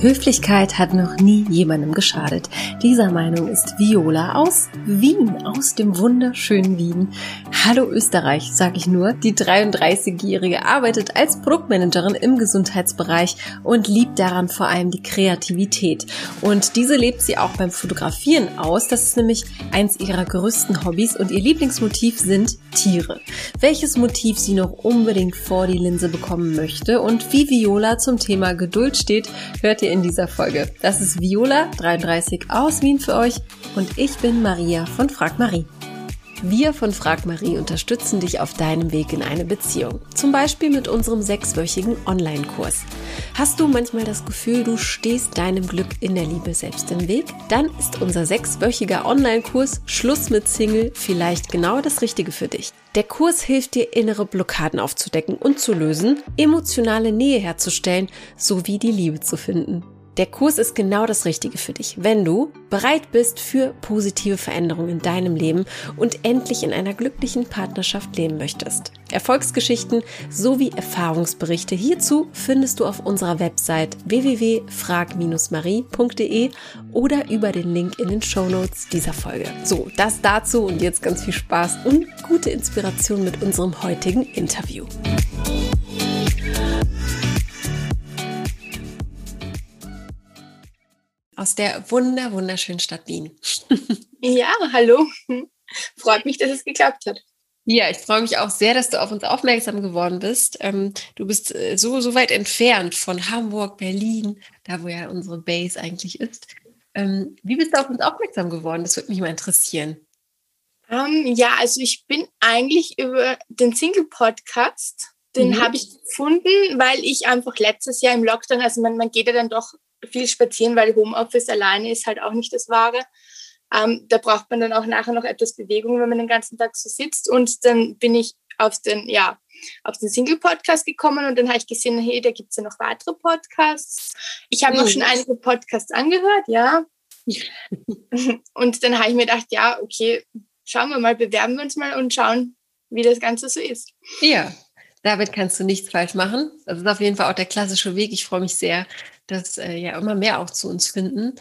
Höflichkeit hat noch nie jemandem geschadet. Dieser Meinung ist Viola aus Wien, aus dem wunderschönen Wien. Hallo Österreich, sage ich nur. Die 33-Jährige arbeitet als Produktmanagerin im Gesundheitsbereich und liebt daran vor allem die Kreativität. Und diese lebt sie auch beim Fotografieren aus. Das ist nämlich eins ihrer größten Hobbys und ihr Lieblingsmotiv sind Tiere. Welches Motiv sie noch unbedingt vor die Linse bekommen möchte und wie Viola zum Thema Geduld steht, hört ihr ihr in dieser Folge. Das ist Viola, 33 aus Wien für euch und ich bin Maria von Frag Marie. Wir von Frag Marie unterstützen dich auf deinem Weg in eine Beziehung. Zum Beispiel mit unserem sechswöchigen Online-Kurs. Hast du manchmal das Gefühl, du stehst deinem Glück in der Liebe selbst im Weg? Dann ist unser sechswöchiger Online-Kurs Schluss mit Single vielleicht genau das Richtige für dich. Der Kurs hilft dir, innere Blockaden aufzudecken und zu lösen, emotionale Nähe herzustellen sowie die Liebe zu finden. Der Kurs ist genau das Richtige für dich, wenn du bereit bist für positive Veränderungen in deinem Leben und endlich in einer glücklichen Partnerschaft leben möchtest. Erfolgsgeschichten sowie Erfahrungsberichte hierzu findest du auf unserer Website www.frag-marie.de oder über den Link in den Show Notes dieser Folge. So, das dazu und jetzt ganz viel Spaß und gute Inspiration mit unserem heutigen Interview. Aus der wunder, wunderschönen Stadt Wien. ja, hallo. Freut mich, dass es geklappt hat. Ja, ich freue mich auch sehr, dass du auf uns aufmerksam geworden bist. Ähm, du bist äh, so, so weit entfernt von Hamburg, Berlin, da wo ja unsere Base eigentlich ist. Ähm, wie bist du auf uns aufmerksam geworden? Das würde mich mal interessieren. Um, ähm, ja, also ich bin eigentlich über den Single-Podcast, den mhm. habe ich gefunden, weil ich einfach letztes Jahr im Lockdown, also man, man geht ja dann doch viel spazieren, weil Homeoffice alleine ist halt auch nicht das Wahre. Ähm, da braucht man dann auch nachher noch etwas Bewegung, wenn man den ganzen Tag so sitzt. Und dann bin ich auf den, ja, auf den Single-Podcast gekommen und dann habe ich gesehen, hey, da gibt es ja noch weitere Podcasts. Ich habe mhm. noch schon einige Podcasts angehört, ja. und dann habe ich mir gedacht, ja, okay, schauen wir mal, bewerben wir uns mal und schauen, wie das Ganze so ist. Ja, damit kannst du nichts falsch machen. Das ist auf jeden Fall auch der klassische Weg. Ich freue mich sehr, dass äh, ja immer mehr auch zu uns finden.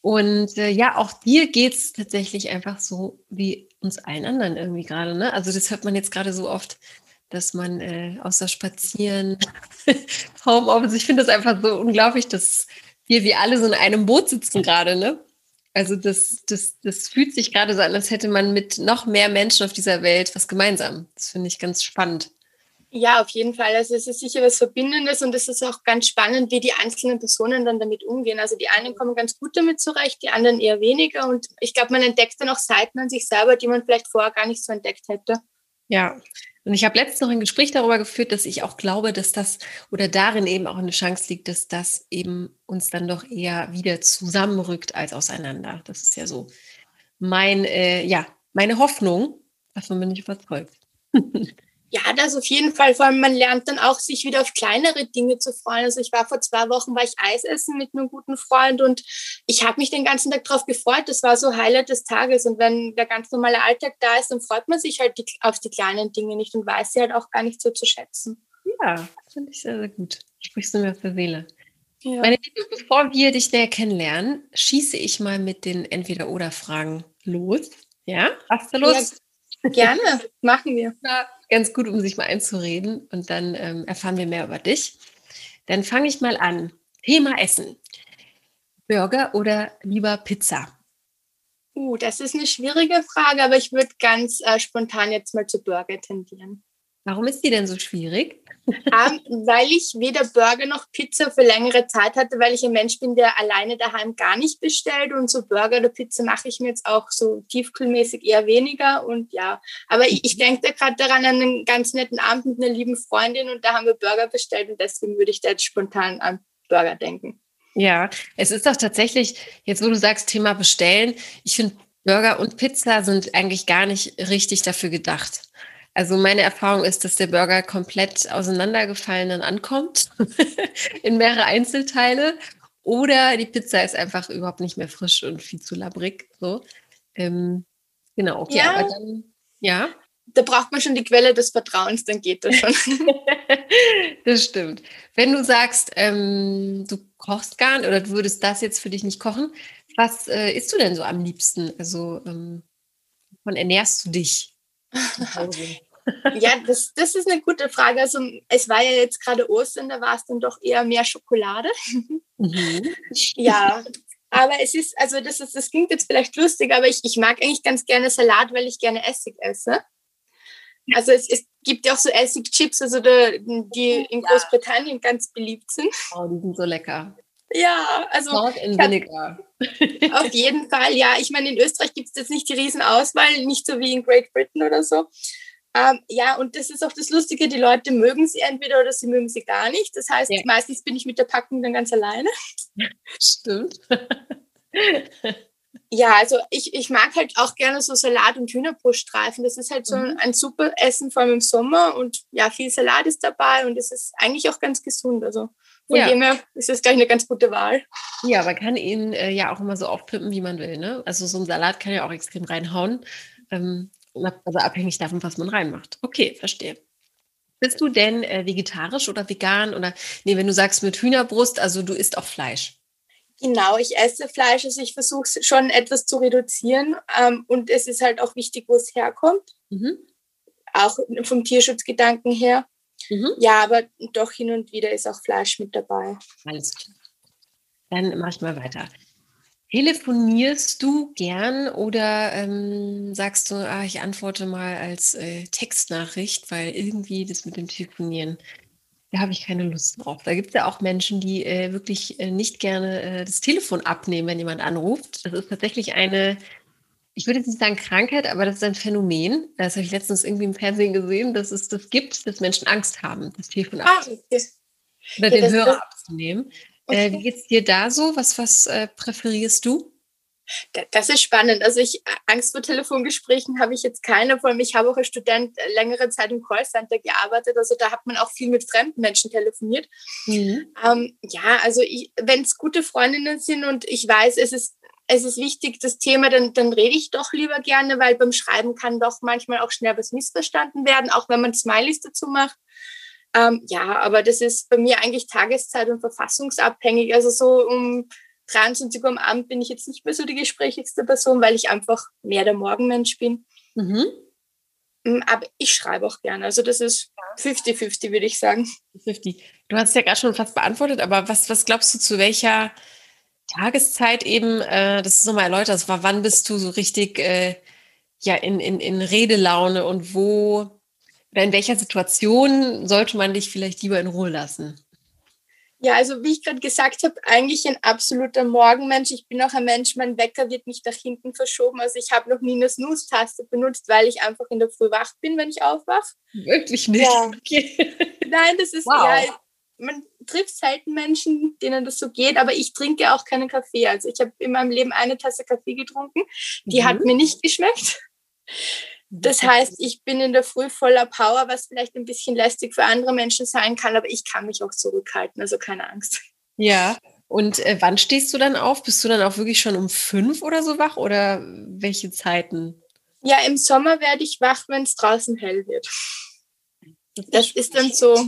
Und äh, ja, auch dir geht es tatsächlich einfach so wie uns allen anderen irgendwie gerade. Ne? Also das hört man jetzt gerade so oft, dass man äh, außer Spazieren, Homeoffice, ich finde das einfach so unglaublich, dass wir wie alle so in einem Boot sitzen gerade. Ne? Also das, das, das fühlt sich gerade so an, als hätte man mit noch mehr Menschen auf dieser Welt was gemeinsam. Das finde ich ganz spannend. Ja, auf jeden Fall. Also es ist sicher was Verbindendes und es ist auch ganz spannend, wie die einzelnen Personen dann damit umgehen. Also die einen kommen ganz gut damit zurecht, die anderen eher weniger. Und ich glaube, man entdeckt dann auch Seiten an sich selber, die man vielleicht vorher gar nicht so entdeckt hätte. Ja, und ich habe letztens noch ein Gespräch darüber geführt, dass ich auch glaube, dass das oder darin eben auch eine Chance liegt, dass das eben uns dann doch eher wieder zusammenrückt als auseinander. Das ist ja so mein, äh, ja, meine Hoffnung. Davon bin ich überzeugt. Ja, das auf jeden Fall. Vor allem, man lernt dann auch, sich wieder auf kleinere Dinge zu freuen. Also ich war vor zwei Wochen, war ich Eis essen mit einem guten Freund und ich habe mich den ganzen Tag darauf gefreut. Das war so Highlight des Tages. Und wenn der ganz normale Alltag da ist, dann freut man sich halt die, auf die kleinen Dinge nicht und weiß sie halt auch gar nicht so zu schätzen. Ja, finde ich sehr, sehr gut. Sprichst du mir aus der Seele. Ja. Meine Liebe, bevor wir dich näher kennenlernen, schieße ich mal mit den Entweder-Oder-Fragen los. Ja? Hast du Lust? Gerne, machen wir. Ja, ganz gut, um sich mal einzureden und dann ähm, erfahren wir mehr über dich. Dann fange ich mal an. Thema Essen. Burger oder lieber Pizza? Uh, das ist eine schwierige Frage, aber ich würde ganz äh, spontan jetzt mal zu Burger tendieren. Warum ist die denn so schwierig? Um, ähm, weil ich weder Burger noch Pizza für längere Zeit hatte, weil ich ein Mensch bin, der alleine daheim gar nicht bestellt und so Burger oder Pizza mache ich mir jetzt auch so tiefkühlmäßig eher weniger und ja, aber ich, ich denke da gerade daran an einen ganz netten Abend mit einer lieben Freundin und da haben wir Burger bestellt und deswegen würde ich da jetzt spontan an Burger denken. Ja, es ist doch tatsächlich, jetzt wo du sagst, Thema bestellen, ich finde Burger und Pizza sind eigentlich gar nicht richtig dafür gedacht. Also meine Erfahrung ist, dass der Burger komplett auseinandergefallen dann ankommt in mehrere Einzelteile. Oder die Pizza ist einfach überhaupt nicht mehr frisch und viel zu labrig. So. Ähm, genau, okay, ja. aber dann, ja. Da braucht man schon die Quelle des Vertrauens, dann geht das schon. das stimmt. Wenn du sagst, ähm, du kochst gar nicht oder du würdest das jetzt für dich nicht kochen. Was äh, isst du denn so am liebsten? Also, ähm, wovon ernährst du dich? ja, das, das ist eine gute Frage. Also, es war ja jetzt gerade Ostern, da war es dann doch eher mehr Schokolade. Mhm. ja, aber es ist, also das, ist, das klingt jetzt vielleicht lustig, aber ich, ich mag eigentlich ganz gerne Salat, weil ich gerne Essig esse. Also es, es gibt ja auch so Essigchips, also die, die in Großbritannien ganz beliebt sind. Oh, die sind so lecker. Ja, also. Salt in Vinegar. Auf jeden Fall, ja. Ich meine, in Österreich gibt es jetzt nicht die Riesenauswahl, nicht so wie in Great Britain oder so. Ähm, ja, und das ist auch das Lustige, die Leute mögen sie entweder oder sie mögen sie gar nicht. Das heißt, ja. meistens bin ich mit der Packung dann ganz alleine. Stimmt. ja, also ich, ich mag halt auch gerne so Salat und Hühnerbruststreifen. Das ist halt so mhm. ein super Essen, vor allem im Sommer. Und ja, viel Salat ist dabei und es ist eigentlich auch ganz gesund. Also von ja. dem her ist das gleich eine ganz gute Wahl. Ja, man kann ihn äh, ja auch immer so aufpimpen, wie man will. Ne? Also so ein Salat kann ja auch extrem reinhauen. Ähm, also abhängig davon, was man reinmacht. Okay, verstehe. Bist du denn äh, vegetarisch oder vegan? Oder nee, wenn du sagst mit Hühnerbrust, also du isst auch Fleisch. Genau, ich esse Fleisch, also ich versuche schon etwas zu reduzieren. Ähm, und es ist halt auch wichtig, wo es herkommt. Mhm. Auch vom Tierschutzgedanken her. Mhm. Ja, aber doch hin und wieder ist auch Fleisch mit dabei. Alles klar. Dann mach ich mal weiter. Telefonierst du gern oder ähm, sagst du, ah, ich antworte mal als äh, Textnachricht, weil irgendwie das mit dem Telefonieren, da habe ich keine Lust drauf. Da gibt es ja auch Menschen, die äh, wirklich äh, nicht gerne äh, das Telefon abnehmen, wenn jemand anruft. Das ist tatsächlich eine, ich würde jetzt nicht sagen Krankheit, aber das ist ein Phänomen. Das habe ich letztens irgendwie im Fernsehen gesehen, dass es das gibt, dass Menschen Angst haben, das Telefon ah, abzunehmen. Oder ja, den Hörer abzunehmen. Äh, wie geht es dir da so? Was, was äh, präferierst du? Das ist spannend. Also ich Angst vor Telefongesprächen habe ich jetzt keine, vor allem ich habe auch als Student äh, längere Zeit im Callcenter gearbeitet. Also da hat man auch viel mit fremden Menschen telefoniert. Mhm. Ähm, ja, also wenn es gute Freundinnen sind und ich weiß, es ist es ist wichtig, das Thema, dann, dann rede ich doch lieber gerne, weil beim Schreiben kann doch manchmal auch schnell was missverstanden werden, auch wenn man Smileys dazu macht. Ähm, ja, aber das ist bei mir eigentlich Tageszeit und verfassungsabhängig. Also so um 23 Uhr am Abend bin ich jetzt nicht mehr so die gesprächigste Person, weil ich einfach mehr der Morgenmensch bin. Mhm. Mm, aber ich schreibe auch gerne. Also das ist 50-50, würde ich sagen. 50. Du hast ja gerade schon fast beantwortet, aber was, was glaubst du, zu welcher Tageszeit eben, äh, das ist nochmal erläutert, war, wann bist du so richtig äh, ja, in, in, in Redelaune und wo oder in welcher Situation sollte man dich vielleicht lieber in Ruhe lassen? Ja, also wie ich gerade gesagt habe, eigentlich ein absoluter Morgenmensch. Ich bin auch ein Mensch, mein Wecker wird nicht nach hinten verschoben. Also ich habe noch nie eine Snooze-Taste benutzt, weil ich einfach in der Früh wach bin, wenn ich aufwache. Wirklich nicht? Ja. Okay. Nein, das ist wow. ja, man trifft selten Menschen, denen das so geht, aber ich trinke auch keinen Kaffee. Also ich habe in meinem Leben eine Tasse Kaffee getrunken, die mhm. hat mir nicht geschmeckt. Das heißt, ich bin in der Früh voller Power, was vielleicht ein bisschen lästig für andere Menschen sein kann, aber ich kann mich auch zurückhalten, also keine Angst. Ja, und äh, wann stehst du dann auf? Bist du dann auch wirklich schon um fünf oder so wach oder welche Zeiten? Ja, im Sommer werde ich wach, wenn es draußen hell wird. Das ist dann so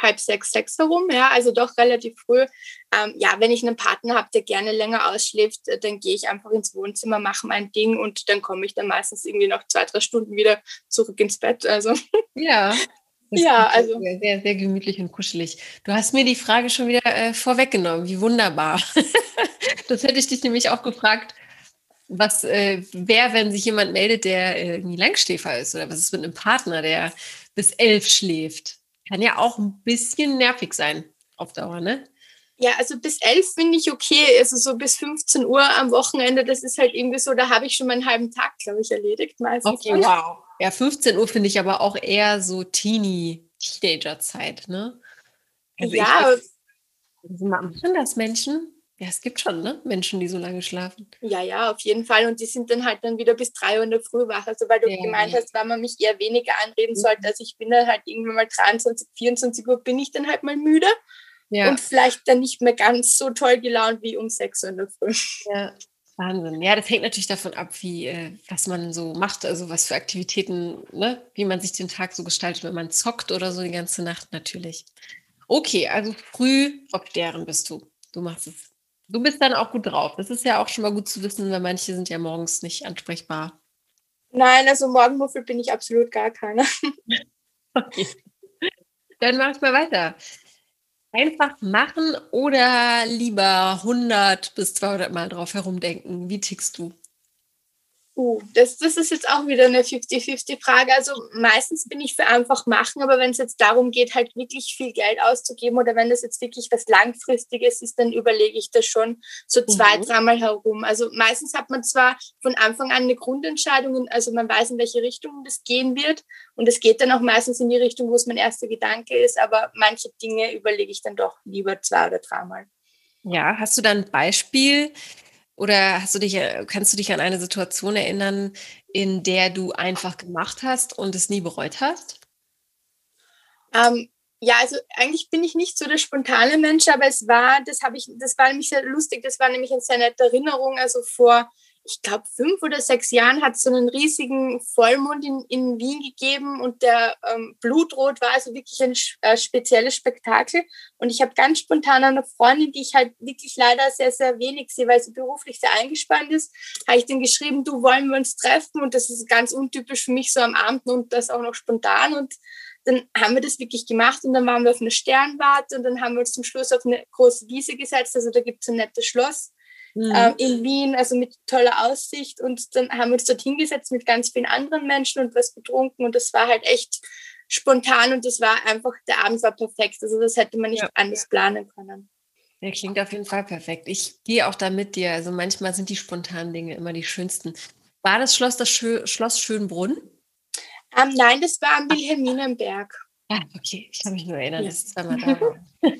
halb sechs, sechs herum, ja, also doch relativ früh. Ähm, ja, wenn ich einen Partner habe, der gerne länger ausschläft, äh, dann gehe ich einfach ins Wohnzimmer, mache mein Ding und dann komme ich dann meistens irgendwie noch zwei, drei Stunden wieder zurück ins Bett. Also ja. ja, also sehr, sehr, sehr gemütlich und kuschelig. Du hast mir die Frage schon wieder äh, vorweggenommen. Wie wunderbar. das hätte ich dich nämlich auch gefragt. Was äh, wäre, wenn sich jemand meldet, der äh, irgendwie Langschläfer ist? Oder was ist mit einem Partner, der bis elf schläft? Kann ja auch ein bisschen nervig sein auf Dauer, ne? Ja, also bis elf finde ich okay. Also so bis 15 Uhr am Wochenende, das ist halt irgendwie so, da habe ich schon meinen halben Tag, glaube ich, erledigt meistens. Okay, wow. Ja, 15 Uhr finde ich aber auch eher so Teenie, Teenager-Zeit, ne? Also ja. Ich, ich, machen das Menschen? Ja, es gibt schon ne? Menschen, die so lange schlafen. Ja, ja, auf jeden Fall. Und die sind dann halt dann wieder bis drei Uhr in der Früh wach. Also weil du ja, gemeint ja. hast, weil man mich eher weniger anreden mhm. sollte. Also ich bin dann halt irgendwann mal 23, 24 Uhr bin ich dann halt mal müde. Ja. Und vielleicht dann nicht mehr ganz so toll gelaunt wie um sechs Uhr in der Früh. Ja, Wahnsinn. Ja, das hängt natürlich davon ab, wie, äh, was man so macht, also was für Aktivitäten, ne? wie man sich den Tag so gestaltet, wenn man zockt oder so die ganze Nacht natürlich. Okay, also früh aufklären bist du. Du machst es. Du bist dann auch gut drauf. Das ist ja auch schon mal gut zu wissen, weil manche sind ja morgens nicht ansprechbar. Nein, also Morgenmuffel bin ich absolut gar keiner. Okay. Dann mach ich mal weiter. Einfach machen oder lieber 100 bis 200 Mal drauf herumdenken? Wie tickst du? Uh, das, das ist jetzt auch wieder eine 50-50-Frage. Also meistens bin ich für einfach machen, aber wenn es jetzt darum geht, halt wirklich viel Geld auszugeben oder wenn das jetzt wirklich was Langfristiges ist, dann überlege ich das schon so zwei, mhm. dreimal herum. Also meistens hat man zwar von Anfang an eine Grundentscheidung, also man weiß, in welche Richtung das gehen wird und es geht dann auch meistens in die Richtung, wo es mein erster Gedanke ist, aber manche Dinge überlege ich dann doch lieber zwei oder dreimal. Ja, hast du dann ein Beispiel? Oder hast du dich, äh, kannst du dich an eine Situation erinnern, in der du einfach gemacht hast und es nie bereut hast? Ähm, ja, also eigentlich bin ich nicht so der spontane Mensch, aber es war, das habe ich, das war nämlich sehr lustig, das war nämlich sehr nette Erinnerung. Also vor ich glaube, fünf oder sechs Jahren hat es so einen riesigen Vollmond in, in Wien gegeben und der ähm, Blutrot war also wirklich ein äh, spezielles Spektakel. Und ich habe ganz spontan eine Freundin, die ich halt wirklich leider sehr, sehr wenig sehe, weil sie beruflich sehr eingespannt ist, habe ich dann geschrieben, du wollen wir uns treffen? Und das ist ganz untypisch für mich so am Abend und das auch noch spontan. Und dann haben wir das wirklich gemacht und dann waren wir auf einer Sternwarte und dann haben wir uns zum Schluss auf eine große Wiese gesetzt, also da gibt es ein nettes Schloss mhm. äh, in Wien, also mit toller Aussicht. Und dann haben wir uns dort hingesetzt mit ganz vielen anderen Menschen und was getrunken. Und das war halt echt spontan und das war einfach, der Abend war perfekt. Also das hätte man nicht ja. anders planen können. Ja, klingt auf jeden Fall perfekt. Ich gehe auch da mit dir. Also manchmal sind die spontanen Dinge immer die schönsten. War das Schloss das Schö Schloss Schönbrunn? Ähm, nein, das war am Wilhelminenberg. Ah, okay. Ich kann mich nur erinnern, ja. dass es zweimal da war.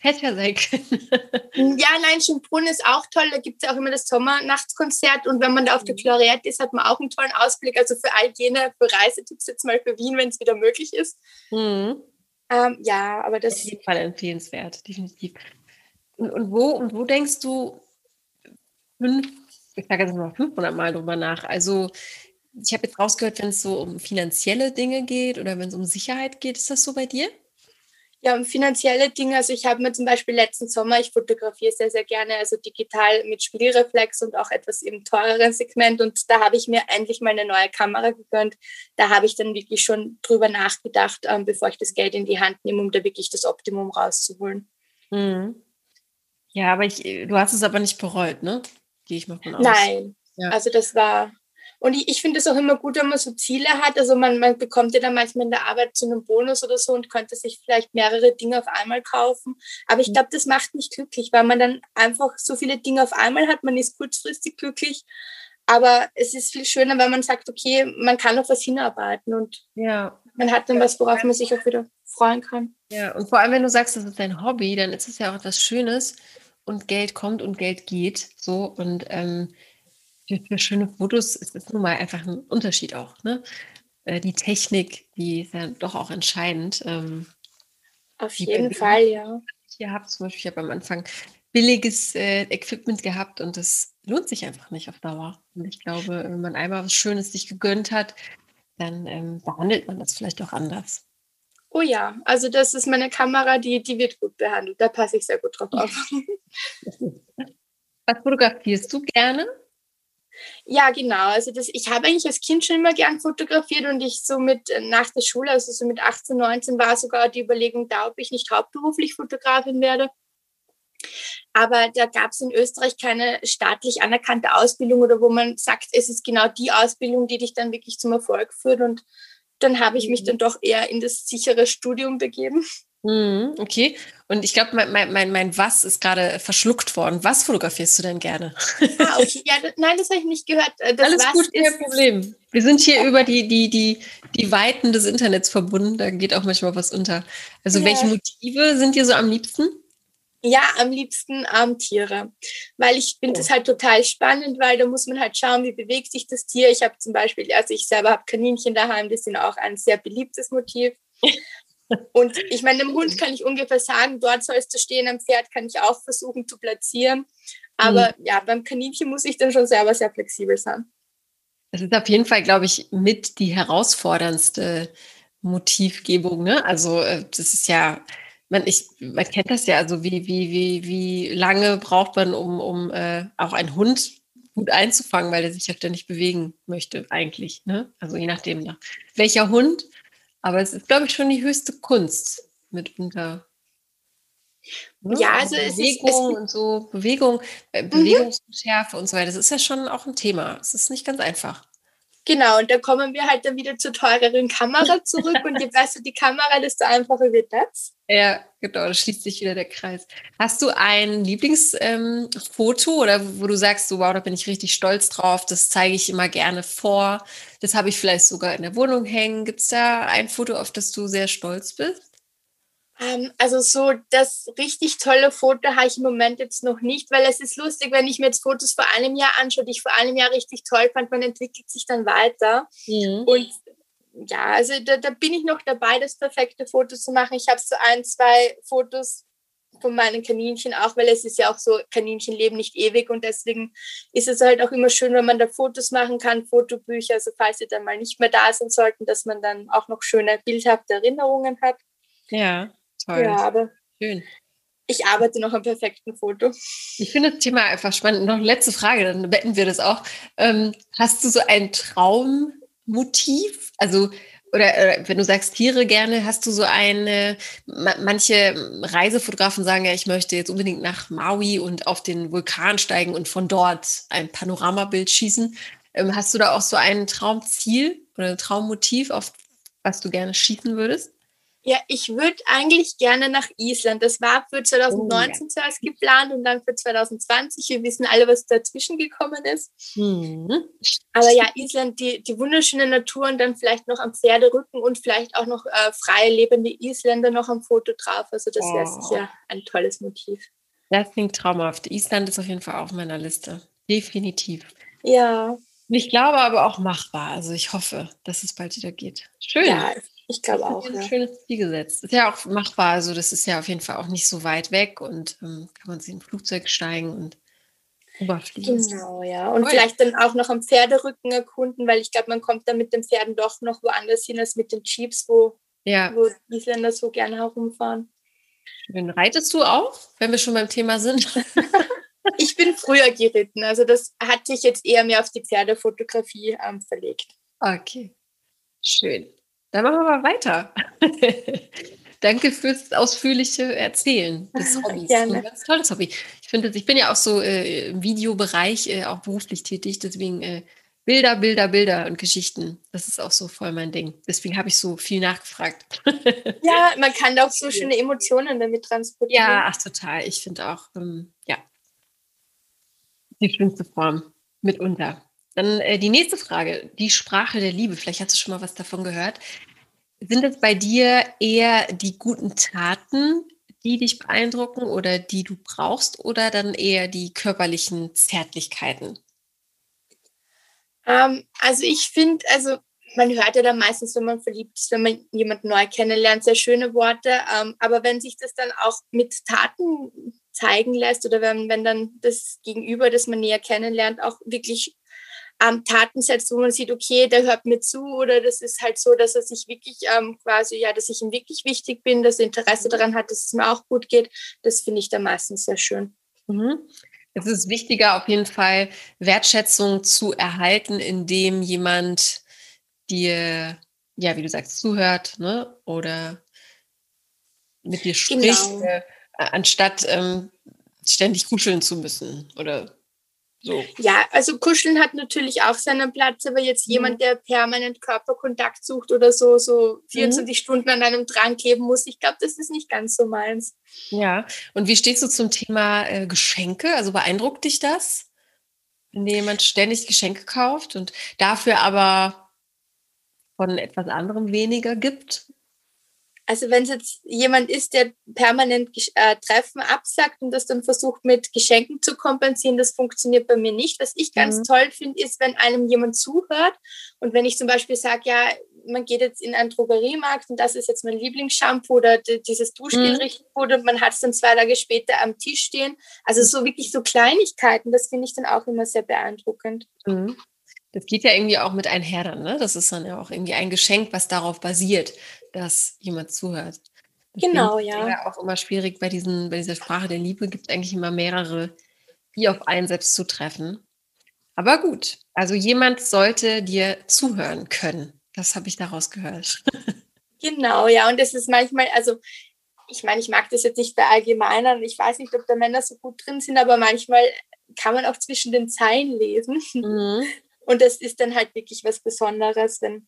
Hätte ja sein können. ja, nein, Schönbrunn ist auch toll. Da gibt es ja auch immer das Sommernachtskonzert. Und wenn man da auf der Gloriette ist, hat man auch einen tollen Ausblick. Also für all jene, für Reisetipps jetzt mal für Wien, wenn es wieder möglich ist. Mhm. Ähm, ja, aber das. Auf jeden Fall empfehlenswert, definitiv. Und, und, wo, und wo denkst du fünf, ich sage jetzt mal 500 Mal drüber nach? Also ich habe jetzt rausgehört, wenn es so um finanzielle Dinge geht oder wenn es um Sicherheit geht, ist das so bei dir? Ja, um finanzielle Dinge. Also ich habe mir zum Beispiel letzten Sommer, ich fotografiere sehr, sehr gerne, also digital mit Spiegelreflex und auch etwas im teureren Segment. Und da habe ich mir endlich mal eine neue Kamera gegönnt. Da habe ich dann wirklich schon drüber nachgedacht, ähm, bevor ich das Geld in die Hand nehme, um da wirklich das Optimum rauszuholen. Mhm. Ja, aber ich, du hast es aber nicht bereut, ne? Gehe ich mal von aus. Nein. Ja. Also das war, und ich, ich finde es auch immer gut, wenn man so Ziele hat. Also man, man bekommt ja dann manchmal in der Arbeit zu einem Bonus oder so und könnte sich vielleicht mehrere Dinge auf einmal kaufen. Aber ich mhm. glaube, das macht nicht glücklich, weil man dann einfach so viele Dinge auf einmal hat. Man ist kurzfristig glücklich. Aber es ist viel schöner, wenn man sagt, okay, man kann auf was hinarbeiten und ja. man hat dann was, worauf man sich auch wieder freuen kann. Ja, und vor allem, wenn du sagst, das ist dein Hobby, dann ist es ja auch etwas Schönes und Geld kommt und Geld geht. So und ähm, für, schöne Fotos ist es nun mal einfach ein Unterschied auch. Ne? Äh, die Technik, die ist ja doch auch entscheidend. Ähm, Auf jeden Fall, ja. Ich habe zum Beispiel, ich habe am Anfang billiges äh, Equipment gehabt und das lohnt sich einfach nicht auf Dauer. Und ich glaube, wenn man einmal was Schönes sich gegönnt hat, dann ähm, behandelt man das vielleicht auch anders. Oh ja, also das ist meine Kamera, die, die wird gut behandelt. Da passe ich sehr gut drauf auf. Was fotografierst du gerne? Ja, genau. Also das, ich habe eigentlich als Kind schon immer gern fotografiert und ich so mit äh, nach der Schule, also so mit 18, 19 war sogar die Überlegung da, ob ich nicht hauptberuflich Fotografin werde. Aber da gab es in Österreich keine staatlich anerkannte Ausbildung oder wo man sagt, es ist genau die Ausbildung, die dich dann wirklich zum Erfolg führt. Und dann habe ich mich mhm. dann doch eher in das sichere Studium begeben. Mhm, okay. Und ich glaube, mein, mein, mein Was ist gerade verschluckt worden. Was fotografierst du denn gerne? Ah, okay. Ja, das, nein, das habe ich nicht gehört. Äh, das Alles Was gut, kein Problem. Wir sind hier über die, die, die, die Weiten des Internets verbunden. Da geht auch manchmal was unter. Also, ja. welche Motive sind dir so am liebsten? Ja, am liebsten ähm, Tiere, weil ich finde oh. das halt total spannend, weil da muss man halt schauen, wie bewegt sich das Tier. Ich habe zum Beispiel, also ich selber habe Kaninchen daheim, die sind auch ein sehr beliebtes Motiv. Und ich meine, dem Hund kann ich ungefähr sagen, dort sollst du stehen, am Pferd kann ich auch versuchen zu platzieren. Aber mhm. ja, beim Kaninchen muss ich dann schon selber sehr flexibel sein. Das ist auf jeden Fall, glaube ich, mit die herausforderndste Motivgebung. Ne? Also äh, das ist ja, man, ich, man kennt das ja, also wie, wie, wie, wie lange braucht man, um, um äh, auch einen Hund gut einzufangen, weil er sich ja ständig bewegen möchte, eigentlich. Ne? Also je nachdem, nach welcher Hund. Aber es ist, glaube ich, schon die höchste Kunst mitunter. Ne? Ja, also, also Bewegung es ist, es und so, Bewegung, äh, mhm. Bewegungsschärfe und so weiter. Das ist ja schon auch ein Thema. Es ist nicht ganz einfach. Genau, und da kommen wir halt dann wieder zur teureren Kamera zurück und je besser die Kamera, desto einfacher wird das. Ja, genau, da schließt sich wieder der Kreis. Hast du ein Lieblingsfoto ähm, oder wo du sagst, so, wow, da bin ich richtig stolz drauf, das zeige ich immer gerne vor, das habe ich vielleicht sogar in der Wohnung hängen. Gibt es da ein Foto, auf das du sehr stolz bist? Ähm, also so das richtig tolle Foto habe ich im Moment jetzt noch nicht, weil es ist lustig, wenn ich mir jetzt Fotos vor einem Jahr anschaue, die ich vor einem Jahr richtig toll fand, man entwickelt sich dann weiter. Mhm. Und ja, also da, da, bin ich noch dabei, das perfekte Foto zu machen. Ich habe so ein, zwei Fotos von meinen Kaninchen auch, weil es ist ja auch so, Kaninchen leben nicht ewig und deswegen ist es halt auch immer schön, wenn man da Fotos machen kann, Fotobücher, also falls sie dann mal nicht mehr da sind sollten, dass man dann auch noch schöne bildhafte Erinnerungen hat. Ja. Toll. Ja, aber Schön. ich arbeite noch am perfekten Foto. Ich finde das Thema einfach spannend. Noch eine letzte Frage, dann betten wir das auch. Ähm, hast du so ein Traummotiv? Also, oder, oder, wenn du sagst Tiere gerne, hast du so eine, manche Reisefotografen sagen ja, ich möchte jetzt unbedingt nach Maui und auf den Vulkan steigen und von dort ein Panoramabild schießen. Ähm, hast du da auch so ein Traumziel oder ein Traummotiv, auf was du gerne schießen würdest? Ja, ich würde eigentlich gerne nach Island. Das war für 2019 oh, ja. zuerst geplant und dann für 2020. Wir wissen alle, was dazwischen gekommen ist. Mhm. Aber ja, Island, die, die wunderschöne Natur und dann vielleicht noch am Pferderücken und vielleicht auch noch äh, freie lebende Isländer noch am Foto drauf. Also das wäre oh. sicher ein tolles Motiv. Das klingt traumhaft. Island ist auf jeden Fall auf meiner Liste. Definitiv. Ja. Ich glaube aber auch machbar. Also ich hoffe, dass es bald wieder geht. Schön. Ja, ich glaube auch. Ein ja. schönes Ziel gesetzt. Ist ja auch machbar. Also, das ist ja auf jeden Fall auch nicht so weit weg und ähm, kann man sich in ein Flugzeug steigen und rüberfliegen. Genau, ja. Und oh, vielleicht dann auch noch am Pferderücken erkunden, weil ich glaube, man kommt dann mit den Pferden doch noch woanders hin als mit den Jeeps, wo, ja. wo Isländer so gerne herumfahren. Schön. Reitest du auch, wenn wir schon beim Thema sind? ich bin früher geritten. Also, das hat sich jetzt eher mehr auf die Pferdefotografie ähm, verlegt. Okay. Schön. Dann machen wir mal weiter. Danke fürs ausführliche Erzählen des Hobbys. Gerne. Ein ganz tolles Hobby. Ich finde, ich bin ja auch so äh, im Videobereich äh, auch beruflich tätig, deswegen äh, Bilder, Bilder, Bilder und Geschichten. Das ist auch so voll mein Ding. Deswegen habe ich so viel nachgefragt. ja, man kann auch so schöne Emotionen damit transportieren. Ja, ach total. Ich finde auch, ähm, ja, die schönste Form mitunter. Dann äh, die nächste Frage, die Sprache der Liebe. Vielleicht hast du schon mal was davon gehört. Sind es bei dir eher die guten Taten, die dich beeindrucken oder die du brauchst oder dann eher die körperlichen Zärtlichkeiten? Ähm, also ich finde, also man hört ja dann meistens, wenn man verliebt ist, wenn man jemanden neu kennenlernt, sehr schöne Worte. Ähm, aber wenn sich das dann auch mit Taten zeigen lässt oder wenn, wenn dann das Gegenüber, das man näher kennenlernt, auch wirklich ähm, Taten setzt, wo man sieht, okay, der hört mir zu oder das ist halt so, dass er sich wirklich ähm, quasi, ja, dass ich ihm wirklich wichtig bin, dass er Interesse daran hat, dass es mir auch gut geht, das finde ich meistens sehr schön. Mhm. Es ist wichtiger, auf jeden Fall Wertschätzung zu erhalten, indem jemand dir, ja, wie du sagst, zuhört, ne? Oder mit dir spricht, genau. äh, anstatt ähm, ständig kuscheln zu müssen oder so. Ja, also Kuscheln hat natürlich auch seinen Platz, aber jetzt mhm. jemand, der permanent Körperkontakt sucht oder so, so 24 mhm. Stunden an einem dran kleben muss, ich glaube, das ist nicht ganz so meins. Ja, und wie stehst du zum Thema äh, Geschenke? Also beeindruckt dich das, wenn dir jemand ständig Geschenke kauft und dafür aber von etwas anderem weniger gibt? Also wenn es jetzt jemand ist, der permanent äh, Treffen absagt und das dann versucht mit Geschenken zu kompensieren, das funktioniert bei mir nicht. Was ich ganz mhm. toll finde, ist, wenn einem jemand zuhört und wenn ich zum Beispiel sage, ja, man geht jetzt in einen Drogeriemarkt und das ist jetzt mein Lieblingsshampoo oder dieses Duschgel mhm. richtig gut und man hat es dann zwei Tage später am Tisch stehen. Also so wirklich so Kleinigkeiten, das finde ich dann auch immer sehr beeindruckend. Mhm. Das geht ja irgendwie auch mit einher dann, ne? Das ist dann ja auch irgendwie ein Geschenk, was darauf basiert, dass jemand zuhört. genau, ja. ja. Auch immer schwierig bei, diesen, bei dieser Sprache der Liebe gibt es eigentlich immer mehrere, die auf einen selbst zutreffen. Aber gut, also jemand sollte dir zuhören können. Das habe ich daraus gehört. Genau, ja. Und das ist manchmal, also ich meine, ich mag das jetzt nicht verallgemeinern. Ich weiß nicht, ob da Männer so gut drin sind, aber manchmal kann man auch zwischen den Zeilen lesen. Mhm. Und das ist dann halt wirklich was Besonderes, wenn,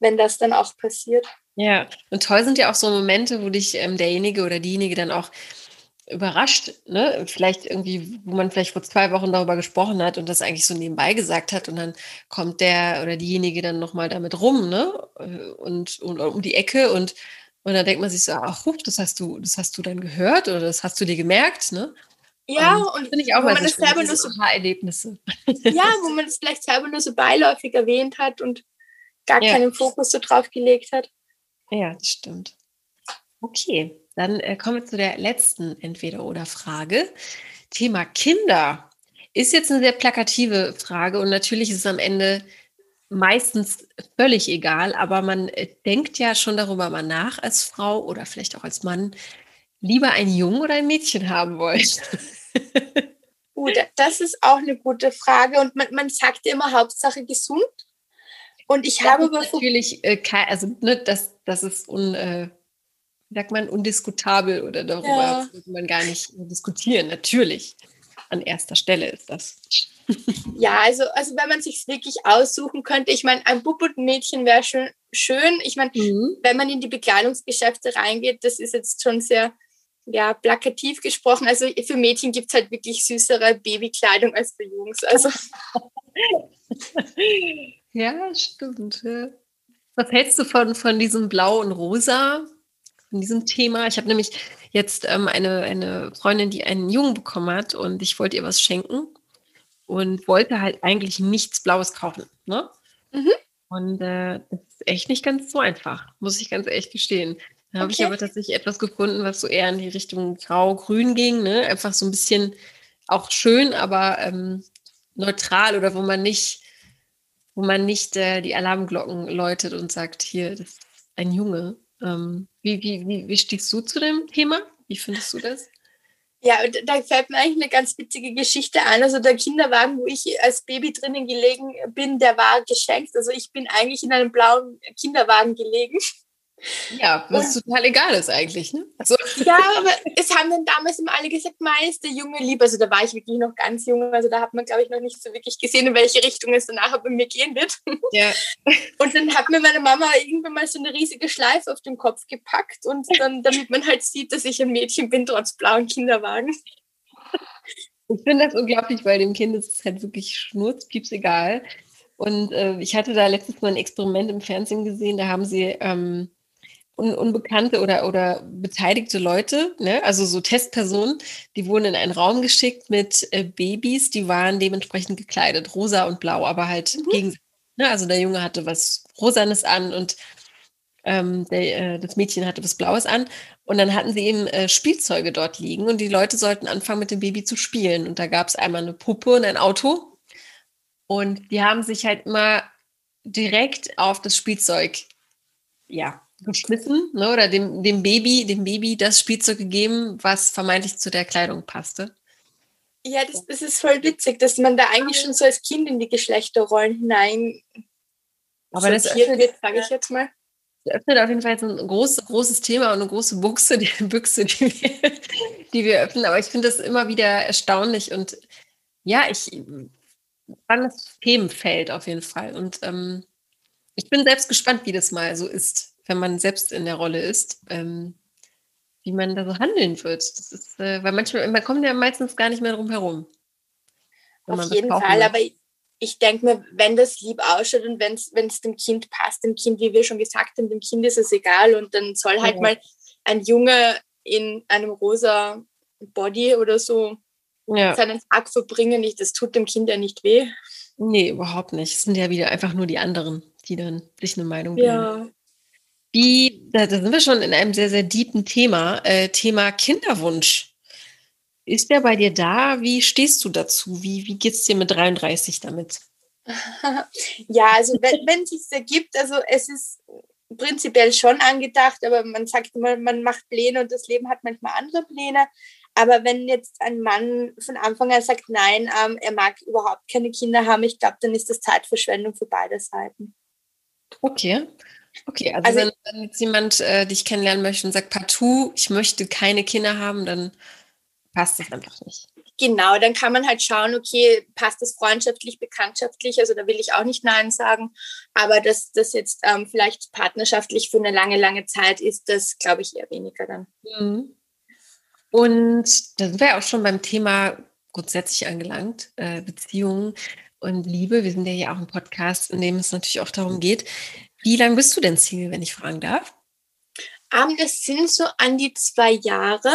wenn das dann auch passiert. Ja, und toll sind ja auch so Momente, wo dich ähm, derjenige oder diejenige dann auch überrascht, ne? Vielleicht irgendwie, wo man vielleicht vor zwei Wochen darüber gesprochen hat und das eigentlich so nebenbei gesagt hat und dann kommt der oder diejenige dann nochmal damit rum, ne? Und, und um die Ecke und, und dann denkt man sich so, ach, das hast du, das hast du dann gehört oder das hast du dir gemerkt, ne? Ja, und, und finde ich auch wo man das selber nur so Erlebnisse. Ja, wo man es vielleicht selber nur so beiläufig erwähnt hat und gar ja. keinen Fokus so drauf gelegt hat. Ja, das stimmt. Okay, dann äh, kommen wir zu der letzten Entweder-Oder-Frage. Thema Kinder ist jetzt eine sehr plakative Frage und natürlich ist es am Ende meistens völlig egal, aber man äh, denkt ja schon darüber mal nach als Frau oder vielleicht auch als Mann, lieber ein Jungen oder ein Mädchen haben wollt. Gut, das ist auch eine gute Frage und man, man sagt ja immer Hauptsache gesund. Und ich das habe natürlich, äh, also ne, das, das ist un, äh, sagt man, undiskutabel oder darüber ja. sollte man gar nicht diskutieren. Natürlich, an erster Stelle ist das. Ja, also, also wenn man sich wirklich aussuchen könnte, ich meine, ein Bub und ein Mädchen wäre schon schön. Ich meine, mhm. wenn man in die Bekleidungsgeschäfte reingeht, das ist jetzt schon sehr ja, plakativ gesprochen. Also für Mädchen gibt es halt wirklich süßere Babykleidung als für Jungs. Also. ja, stimmt. Was hältst du von, von diesem Blau und Rosa? in diesem Thema. Ich habe nämlich jetzt ähm, eine, eine Freundin, die einen Jungen bekommen hat und ich wollte ihr was schenken und wollte halt eigentlich nichts Blaues kaufen. Ne? Mhm. Und äh, das ist echt nicht ganz so einfach, muss ich ganz ehrlich gestehen. Da habe okay. ich aber tatsächlich etwas gefunden, was so eher in die Richtung Grau-Grün ging. Ne? Einfach so ein bisschen auch schön, aber ähm, neutral oder wo man nicht, wo man nicht äh, die Alarmglocken läutet und sagt, hier, das ist ein Junge. Ähm, wie, wie, wie, wie stehst du zu dem Thema? Wie findest du das? Ja, da fällt mir eigentlich eine ganz witzige Geschichte ein. Also der Kinderwagen, wo ich als Baby drinnen gelegen bin, der war geschenkt. Also ich bin eigentlich in einem blauen Kinderwagen gelegen. Ja, was und, total egal ist eigentlich, ne? Also. Ja, aber es haben dann damals immer alle gesagt, Meister, Junge, lieb. Also da war ich wirklich noch ganz jung. Also da hat man, glaube ich, noch nicht so wirklich gesehen, in welche Richtung es danach bei mir gehen wird. Ja. Und dann hat mir meine Mama irgendwann mal so eine riesige Schleife auf den Kopf gepackt und dann, damit man halt sieht, dass ich ein Mädchen bin, trotz blauen Kinderwagen. Ich finde das unglaublich, weil dem Kind ist es halt wirklich schnurzpieps egal. Und äh, ich hatte da letztens mal ein Experiment im Fernsehen gesehen, da haben sie ähm, un unbekannte oder, oder beteiligte Leute, ne? also so Testpersonen, die wurden in einen Raum geschickt mit äh, Babys, die waren dementsprechend gekleidet, rosa und blau, aber halt mhm. gegen, ne? also der Junge hatte was Rosanes an und ähm, der, äh, das Mädchen hatte was Blaues an. Und dann hatten sie eben äh, Spielzeuge dort liegen und die Leute sollten anfangen, mit dem Baby zu spielen. Und da gab es einmal eine Puppe und ein Auto. Und die haben sich halt immer direkt auf das Spielzeug ja, geschmissen ne, oder dem, dem, Baby, dem Baby das Spielzeug gegeben, was vermeintlich zu der Kleidung passte. Ja, das, das ist voll witzig, dass man da eigentlich schon so als Kind in die Geschlechterrollen hinein aber das öffnet, wird, sage ich jetzt mal. Das öffnet auf jeden Fall ein groß, großes Thema und eine große Buchse, die Büchse, die wir, die wir öffnen. Aber ich finde das immer wieder erstaunlich und ja, ich das Themenfeld auf jeden Fall. Und ähm, ich bin selbst gespannt, wie das mal so ist wenn man selbst in der Rolle ist, ähm, wie man da so handeln wird. Das ist, äh, weil manchmal, man kommt ja meistens gar nicht mehr drum herum. Auf jeden Fall, aber ich, ich denke mir, wenn das lieb ausschaut und wenn es dem Kind passt, dem Kind, wie wir schon gesagt haben, dem Kind ist es egal und dann soll halt ja. mal ein Junge in einem rosa Body oder so ja. seinen Tag verbringen. Nicht, das tut dem Kind ja nicht weh. Nee, überhaupt nicht. Es sind ja wieder einfach nur die anderen, die dann sich eine Meinung bilden. Ja, wie, da, sind wir schon in einem sehr, sehr deepen Thema, äh, Thema Kinderwunsch. Ist der bei dir da? Wie stehst du dazu? Wie, wie geht es dir mit 33 damit? ja, also wenn, wenn es sich ergibt, also es ist prinzipiell schon angedacht, aber man sagt immer, man macht Pläne und das Leben hat manchmal andere Pläne. Aber wenn jetzt ein Mann von Anfang an sagt, nein, ähm, er mag überhaupt keine Kinder haben, ich glaube, dann ist das Zeitverschwendung für beide Seiten. Okay. Okay, also, also wenn, wenn, jetzt jemand äh, dich kennenlernen möchte und sagt, partout, ich möchte keine Kinder haben, dann passt das einfach nicht. Genau, dann kann man halt schauen, okay, passt das freundschaftlich, bekanntschaftlich, also da will ich auch nicht Nein sagen, aber dass das jetzt ähm, vielleicht partnerschaftlich für eine lange, lange Zeit ist, das glaube ich eher weniger dann. Mhm. Und da sind wir auch schon beim Thema grundsätzlich angelangt, äh, Beziehungen und Liebe. Wir sind ja hier auch ein Podcast, in dem es natürlich auch darum geht. Wie lange bist du denn Single, wenn ich fragen darf? Um, ähm, das sind so an die zwei Jahre.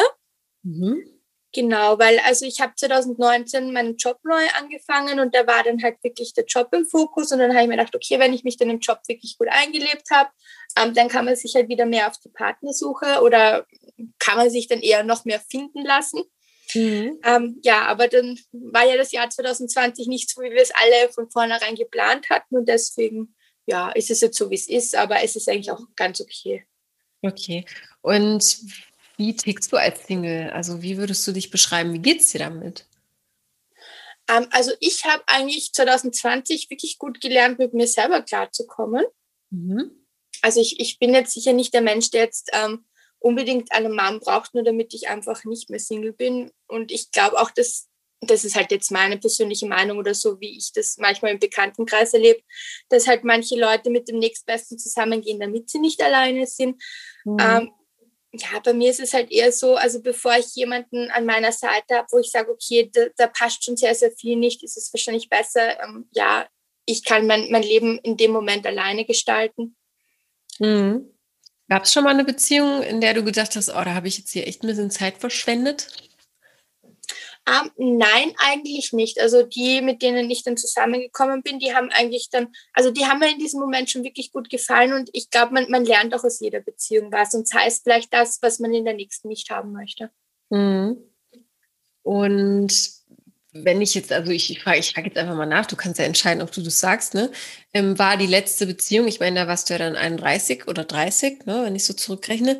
Mhm. Genau, weil also ich habe 2019 meinen Job neu angefangen und da war dann halt wirklich der Job im Fokus und dann habe ich mir gedacht, okay, wenn ich mich dann im Job wirklich gut eingelebt habe, ähm, dann kann man sich halt wieder mehr auf die Partnersuche oder kann man sich dann eher noch mehr finden lassen. Mhm. Ähm, ja, aber dann war ja das Jahr 2020 nicht so, wie wir es alle von vornherein geplant hatten und deswegen, ja, ist es jetzt so, wie es ist, aber es ist eigentlich auch ganz okay. Okay. Und wie tickst du als Single? Also wie würdest du dich beschreiben? Wie geht es dir damit? Ähm, also ich habe eigentlich 2020 wirklich gut gelernt, mit mir selber klarzukommen. Mhm. Also ich, ich bin jetzt sicher nicht der Mensch, der jetzt ähm, unbedingt einen Mann braucht, nur damit ich einfach nicht mehr Single bin. Und ich glaube auch, dass das ist halt jetzt meine persönliche Meinung oder so, wie ich das manchmal im Bekanntenkreis erlebe, dass halt manche Leute mit dem Nächstbesten zusammengehen, damit sie nicht alleine sind. Mhm. Ähm, ja, bei mir ist es halt eher so, also bevor ich jemanden an meiner Seite habe, wo ich sage, okay, da, da, passt schon sehr, sehr viel nicht, ist es wahrscheinlich besser, ähm, ja, ich kann mein, mein Leben in dem Moment alleine gestalten. Mhm. Gab es schon mal eine Beziehung, in der du gedacht hast, oh, da habe ich jetzt hier echt ein bisschen Zeit verschwendet? Ähm, nein, eigentlich nicht. Also die, mit denen ich dann zusammengekommen bin, die haben eigentlich dann, also die haben mir in diesem Moment schon wirklich gut gefallen und ich glaube, man, man lernt auch aus jeder Beziehung was und heißt vielleicht das, was man in der nächsten nicht haben möchte. Mhm. Und wenn ich jetzt, also ich, ich frage ich frag jetzt einfach mal nach, du kannst ja entscheiden, ob du das sagst, ne? Ähm, war die letzte Beziehung, ich meine, da warst du ja dann 31 oder 30, ne, wenn ich so zurückrechne,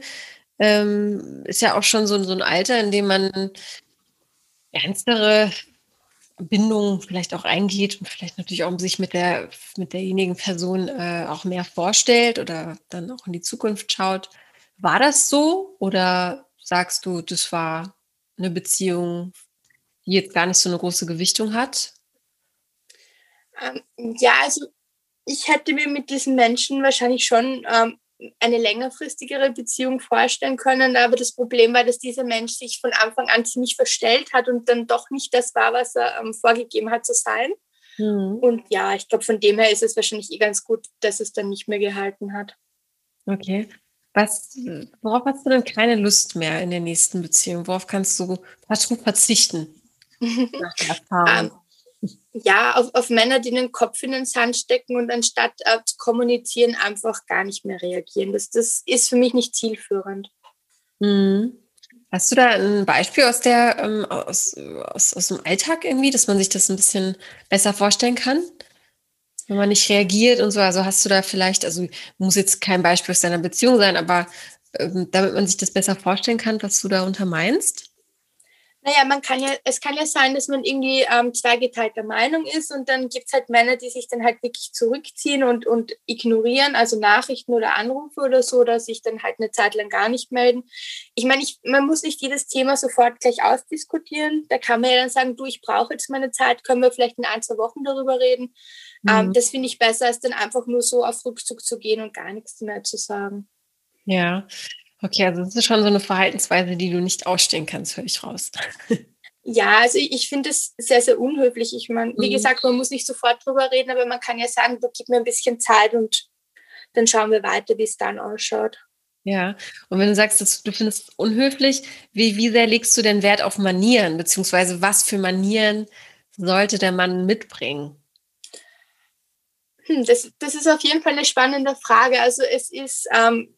ähm, ist ja auch schon so, so ein Alter, in dem man ernstere Bindungen vielleicht auch eingeht und vielleicht natürlich auch sich mit der mit derjenigen Person äh, auch mehr vorstellt oder dann auch in die Zukunft schaut. War das so oder sagst du, das war eine Beziehung, die jetzt gar nicht so eine große Gewichtung hat? Ähm, ja, also ich hätte mir mit diesen Menschen wahrscheinlich schon ähm, eine längerfristigere Beziehung vorstellen können, aber das Problem war, dass dieser Mensch sich von Anfang an ziemlich verstellt hat und dann doch nicht das war, was er ähm, vorgegeben hat zu sein. Mhm. Und ja, ich glaube, von dem her ist es wahrscheinlich eh ganz gut, dass es dann nicht mehr gehalten hat. Okay. Was, worauf hast du denn keine Lust mehr in der nächsten Beziehung? Worauf kannst du partout verzichten? Nach der Erfahrung. Um, ja, auf, auf, Männer, die den Kopf in den Sand stecken und anstatt äh, zu kommunizieren, einfach gar nicht mehr reagieren. Das, das ist für mich nicht zielführend. Mhm. Hast du da ein Beispiel aus, der, ähm, aus, aus, aus dem Alltag irgendwie, dass man sich das ein bisschen besser vorstellen kann? Wenn man nicht reagiert und so, also hast du da vielleicht, also muss jetzt kein Beispiel aus deiner Beziehung sein, aber ähm, damit man sich das besser vorstellen kann, was du darunter meinst? Naja, man kann ja, es kann ja sein, dass man irgendwie ähm, zweigeteilter Meinung ist und dann gibt es halt Männer, die sich dann halt wirklich zurückziehen und, und ignorieren, also Nachrichten oder Anrufe oder so, oder sich dann halt eine Zeit lang gar nicht melden. Ich meine, ich, man muss nicht jedes Thema sofort gleich ausdiskutieren. Da kann man ja dann sagen, du, ich brauche jetzt meine Zeit, können wir vielleicht in ein, zwei Wochen darüber reden. Ähm, mhm. Ähm, das finde ich besser, als dann einfach nur so auf Rückzug zu gehen und gar nichts mehr zu sagen. Ja, Okay, also das ist schon so eine Verhaltensweise, die du nicht ausstehen kannst, höre ich raus. Ja, also ich, ich finde es sehr, sehr unhöflich. Ich meine, wie mhm. gesagt, man muss nicht sofort drüber reden, aber man kann ja sagen, du gib mir ein bisschen Zeit und dann schauen wir weiter, wie es dann ausschaut. Ja, und wenn du sagst, dass du findest es unhöflich, wie, wie sehr legst du denn Wert auf Manieren, beziehungsweise was für Manieren sollte der Mann mitbringen? Hm, das, das ist auf jeden Fall eine spannende Frage. Also es ist ähm,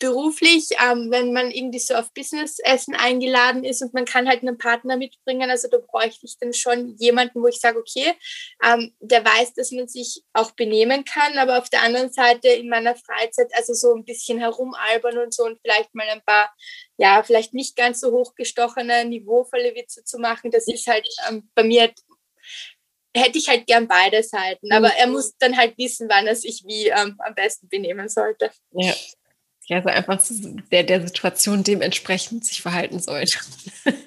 beruflich, ähm, wenn man irgendwie so auf Business-Essen eingeladen ist und man kann halt einen Partner mitbringen, also da bräuchte ich dann schon jemanden, wo ich sage, okay, ähm, der weiß, dass man sich auch benehmen kann, aber auf der anderen Seite in meiner Freizeit also so ein bisschen herumalbern und so und vielleicht mal ein paar, ja, vielleicht nicht ganz so hochgestochene, niveauvolle Witze zu machen, das ist halt ähm, bei mir hätte ich halt gern beide Seiten, aber er muss dann halt wissen, wann er sich wie ähm, am besten benehmen sollte. Ja, ja, also einfach der, der Situation dementsprechend sich verhalten sollte.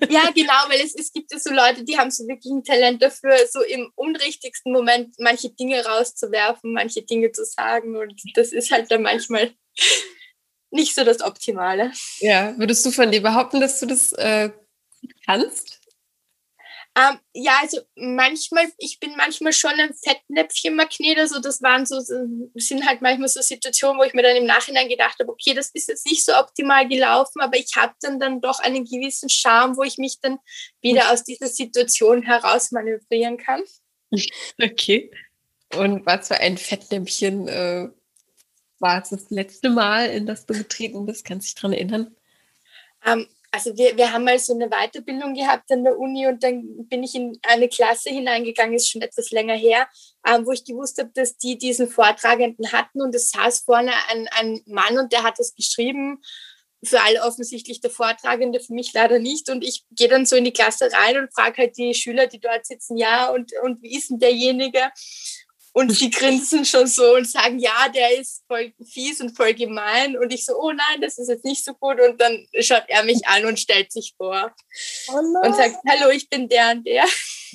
Ja, genau, weil es, es gibt ja so Leute, die haben so wirklich ein Talent dafür, so im unrichtigsten Moment manche Dinge rauszuwerfen, manche Dinge zu sagen. Und das ist halt dann manchmal nicht so das Optimale. Ja, würdest du von dir behaupten, dass du das äh, kannst? Ähm, ja, also manchmal, ich bin manchmal schon ein Fettnäpfchen-Magnet. Also das waren so, sind halt manchmal so Situationen, wo ich mir dann im Nachhinein gedacht habe, okay, das ist jetzt nicht so optimal gelaufen, aber ich habe dann dann doch einen gewissen Charme, wo ich mich dann wieder aus dieser Situation heraus manövrieren kann. Okay. Und was für ein Fettnäpfchen äh, war es das letzte Mal, in das du getreten bist? Kannst du dich daran erinnern? Ähm, also wir, wir haben mal so eine Weiterbildung gehabt an der Uni und dann bin ich in eine Klasse hineingegangen, ist schon etwas länger her, ähm, wo ich gewusst habe, dass die diesen Vortragenden hatten und es saß vorne ein, ein Mann und der hat das geschrieben. Für alle offensichtlich der Vortragende, für mich leider nicht. Und ich gehe dann so in die Klasse rein und frage halt die Schüler, die dort sitzen, ja, und, und wie ist denn derjenige? Und sie grinsen schon so und sagen, ja, der ist voll fies und voll gemein. Und ich so, oh nein, das ist jetzt nicht so gut. Und dann schaut er mich an und stellt sich vor oh und sagt, hallo, ich bin der und der.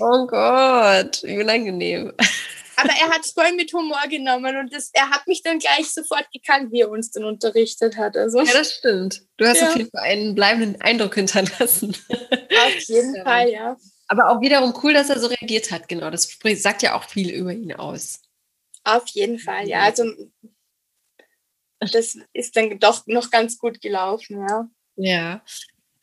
Oh Gott, wie unangenehm. Aber er hat es voll mit Humor genommen und das, er hat mich dann gleich sofort gekannt, wie er uns dann unterrichtet hat. Also, ja, das stimmt. Du hast ja. auf jeden Fall einen bleibenden Eindruck hinterlassen. Auf jeden Fall, ja. Aber auch wiederum cool, dass er so reagiert hat, genau. Das sagt ja auch viel über ihn aus. Auf jeden Fall, ja. Also das ist dann doch noch ganz gut gelaufen, ja. Ja.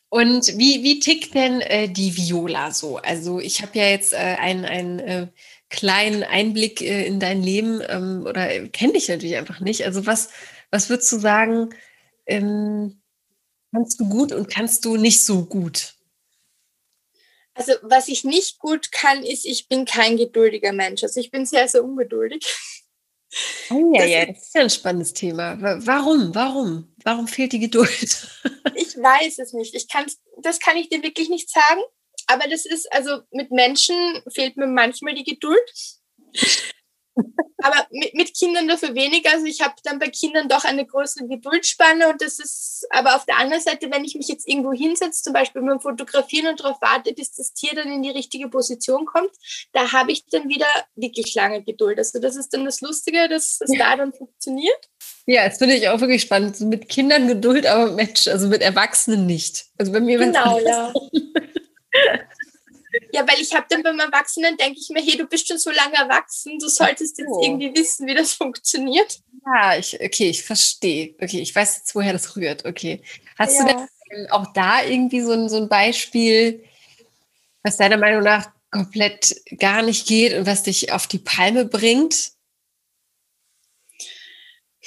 Und wie, wie tickt denn äh, die Viola so? Also ich habe ja jetzt äh, einen, einen äh, kleinen Einblick äh, in dein Leben ähm, oder äh, kenne dich natürlich einfach nicht. Also was, was würdest du sagen, ähm, kannst du gut und kannst du nicht so gut? Also was ich nicht gut kann, ist, ich bin kein geduldiger Mensch. Also ich bin sehr, sehr ungeduldig. Oh ja, das ja, das ist ja ein spannendes Thema. Warum? Warum? Warum fehlt die Geduld? ich weiß es nicht. Ich kann, das kann ich dir wirklich nicht sagen. Aber das ist, also mit Menschen fehlt mir manchmal die Geduld aber mit, mit, Kindern dafür weniger. Also ich habe dann bei Kindern doch eine größere Geduldsspanne und das ist, aber auf der anderen Seite, wenn ich mich jetzt irgendwo hinsetze, zum Beispiel beim Fotografieren und darauf warte, bis das Tier dann in die richtige Position kommt, da habe ich dann wieder wirklich lange Geduld. Also das ist dann das Lustige, dass es da dann funktioniert. Ja, das finde ich auch wirklich spannend. Mit Kindern Geduld, aber Mensch, also mit Erwachsenen nicht. Also bei mir Genau, ja. Ja, weil ich habe dann beim Erwachsenen, denke ich mir, hey, du bist schon so lange erwachsen, du solltest jetzt oh. irgendwie wissen, wie das funktioniert. Ja, ich, okay, ich verstehe. Okay, ich weiß jetzt, woher das rührt. Okay. Hast ja. du denn auch da irgendwie so ein, so ein Beispiel, was deiner Meinung nach komplett gar nicht geht und was dich auf die Palme bringt?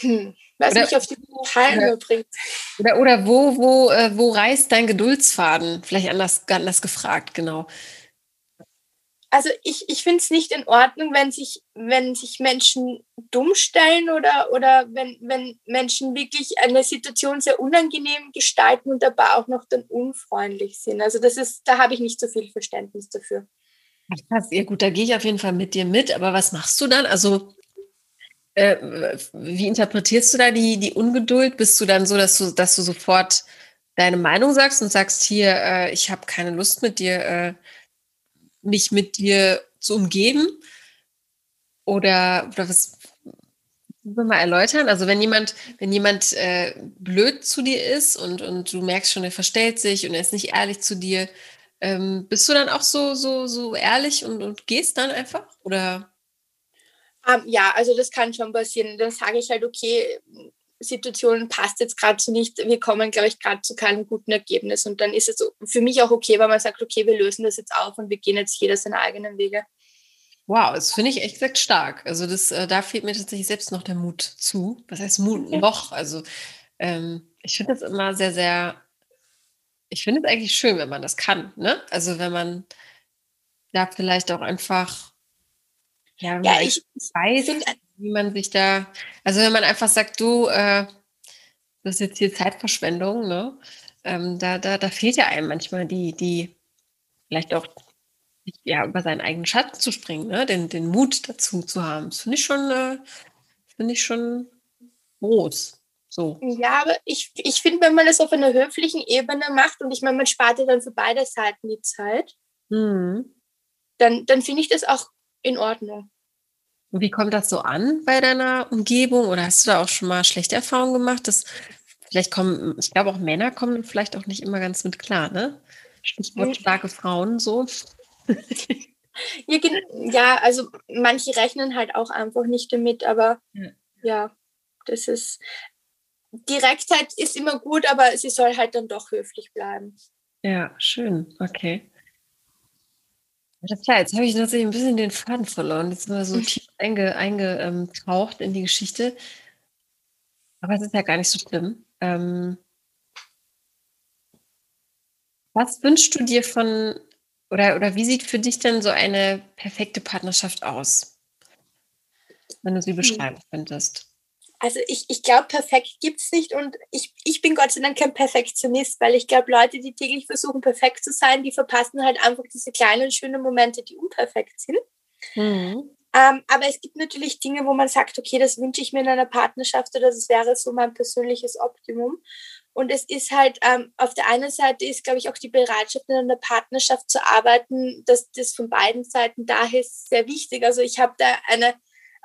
Hm, was oder, mich auf die Palme oder, bringt. Oder, oder wo, wo, äh, wo reißt dein Geduldsfaden? Vielleicht anders, anders gefragt, genau also ich, ich finde es nicht in Ordnung, wenn sich, wenn sich Menschen dumm stellen oder, oder wenn, wenn Menschen wirklich eine Situation sehr unangenehm gestalten und dabei auch noch dann unfreundlich sind. Also das ist, da habe ich nicht so viel Verständnis dafür. Ja gut, da gehe ich auf jeden Fall mit dir mit, aber was machst du dann? Also äh, wie interpretierst du da die, die Ungeduld? Bist du dann so, dass du, dass du sofort deine Meinung sagst und sagst, hier, äh, ich habe keine Lust mit dir äh, mich mit dir zu umgeben? Oder, oder was wir mal erläutern? Also wenn jemand, wenn jemand äh, blöd zu dir ist und, und du merkst schon, er verstellt sich und er ist nicht ehrlich zu dir, ähm, bist du dann auch so, so, so ehrlich und, und gehst dann einfach? Oder? Um, ähm, ja, also das kann schon passieren. Dann sage ich halt, okay, Situation passt jetzt gerade so nicht, wir kommen, glaube ich, gerade zu keinem guten Ergebnis. Und dann ist es für mich auch okay, weil man sagt, okay, wir lösen das jetzt auf und wir gehen jetzt jeder seine eigenen Wege. Wow, das finde ich echt gesagt stark. Also das, äh, da fehlt mir tatsächlich selbst noch der Mut zu. Was heißt Mut noch? Also ähm, ich finde das immer sehr, sehr, ich finde es eigentlich schön, wenn man das kann, ne? Also wenn man da vielleicht auch einfach, ja, ja ich weiß, find, wie man sich da, also wenn man einfach sagt, du, äh, das ist jetzt hier Zeitverschwendung, ne? Ähm, da, da, da fehlt ja einem manchmal die, die, vielleicht auch ja, über seinen eigenen Schatten zu springen, ne? den, den Mut dazu zu haben. Das finde ich schon, äh, finde ich schon groß. So. Ja, aber ich, ich finde, wenn man das auf einer höflichen Ebene macht und ich meine, man spart ja dann für beide Seiten die Zeit, mhm. dann, dann finde ich das auch in Ordnung. Wie kommt das so an bei deiner Umgebung? Oder hast du da auch schon mal schlechte Erfahrungen gemacht? Dass vielleicht kommen, ich glaube auch Männer kommen vielleicht auch nicht immer ganz mit klar, ne? Stichwort starke Frauen so. ja, also manche rechnen halt auch einfach nicht damit, aber ja, ja das ist, Direktheit ist immer gut, aber sie soll halt dann doch höflich bleiben. Ja, schön, okay. Das klar, jetzt habe ich tatsächlich ein bisschen den Faden verloren. Jetzt sind wir so tief einge, eingetaucht in die Geschichte. Aber es ist ja gar nicht so schlimm. Ähm, was wünschst du dir von, oder, oder wie sieht für dich denn so eine perfekte Partnerschaft aus? Wenn du sie hm. beschreiben könntest. Also ich, ich glaube, perfekt gibt es nicht und ich, ich bin Gott sei Dank kein Perfektionist, weil ich glaube, Leute, die täglich versuchen, perfekt zu sein, die verpassen halt einfach diese kleinen, schönen Momente, die unperfekt sind. Mhm. Ähm, aber es gibt natürlich Dinge, wo man sagt, okay, das wünsche ich mir in einer Partnerschaft oder das wäre so mein persönliches Optimum. Und es ist halt, ähm, auf der einen Seite ist, glaube ich, auch die Bereitschaft, in einer Partnerschaft zu arbeiten, dass das von beiden Seiten da ist, sehr wichtig. Also ich habe da eine,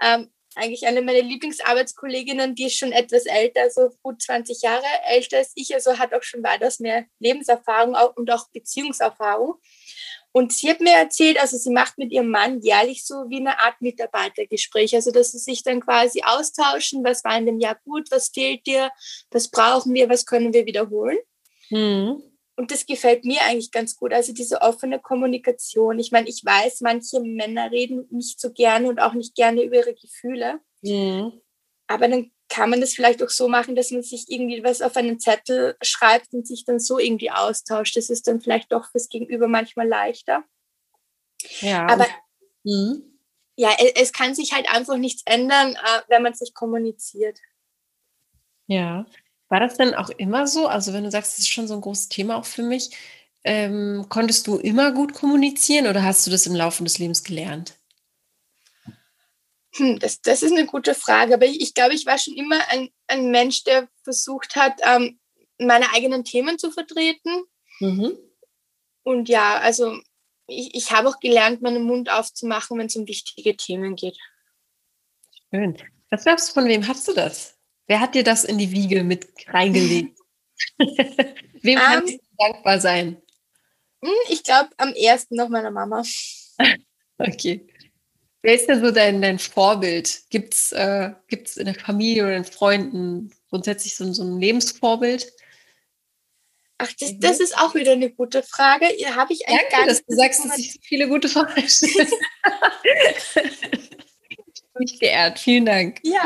ähm, eigentlich eine meiner Lieblingsarbeitskolleginnen, die ist schon etwas älter, so gut 20 Jahre älter als ich, also hat auch schon weitaus mehr Lebenserfahrung und auch Beziehungserfahrung. Und sie hat mir erzählt, also sie macht mit ihrem Mann jährlich so wie eine Art Mitarbeitergespräch, also dass sie sich dann quasi austauschen, was war in dem Jahr gut, was fehlt dir, was brauchen wir, was können wir wiederholen. Mhm. Und das gefällt mir eigentlich ganz gut, also diese offene Kommunikation. Ich meine, ich weiß, manche Männer reden nicht so gerne und auch nicht gerne über ihre Gefühle. Mhm. Aber dann kann man das vielleicht auch so machen, dass man sich irgendwie was auf einen Zettel schreibt und sich dann so irgendwie austauscht. Das ist dann vielleicht doch fürs Gegenüber manchmal leichter. Ja. Aber mhm. ja, es kann sich halt einfach nichts ändern, äh, wenn man sich kommuniziert. Ja. War das denn auch immer so? Also wenn du sagst, das ist schon so ein großes Thema auch für mich, ähm, konntest du immer gut kommunizieren oder hast du das im Laufe des Lebens gelernt? Hm, das, das ist eine gute Frage, aber ich, ich glaube, ich war schon immer ein, ein Mensch, der versucht hat, ähm, meine eigenen Themen zu vertreten. Mhm. Und ja, also ich, ich habe auch gelernt, meinen Mund aufzumachen, wenn es um wichtige Themen geht. Schön. Was glaubst du, von wem hast du das? Wer hat dir das in die Wiege mit reingelegt? wem um, kannst ähm, du dankbar sein? Hm, ich glaube am ersten noch meiner Mama. okay. Wer ist denn so dein, dein Vorbild? Gibt es äh, gibt's in der Familie oder in Freunden grundsätzlich so, so ein Lebensvorbild? Ach, das, das ist auch wieder eine gute Frage. Habe ich eigentlich Danke, gar nicht. Dass du sagst, dass ich viele gute Fragen Mich geehrt. Vielen Dank. Ja.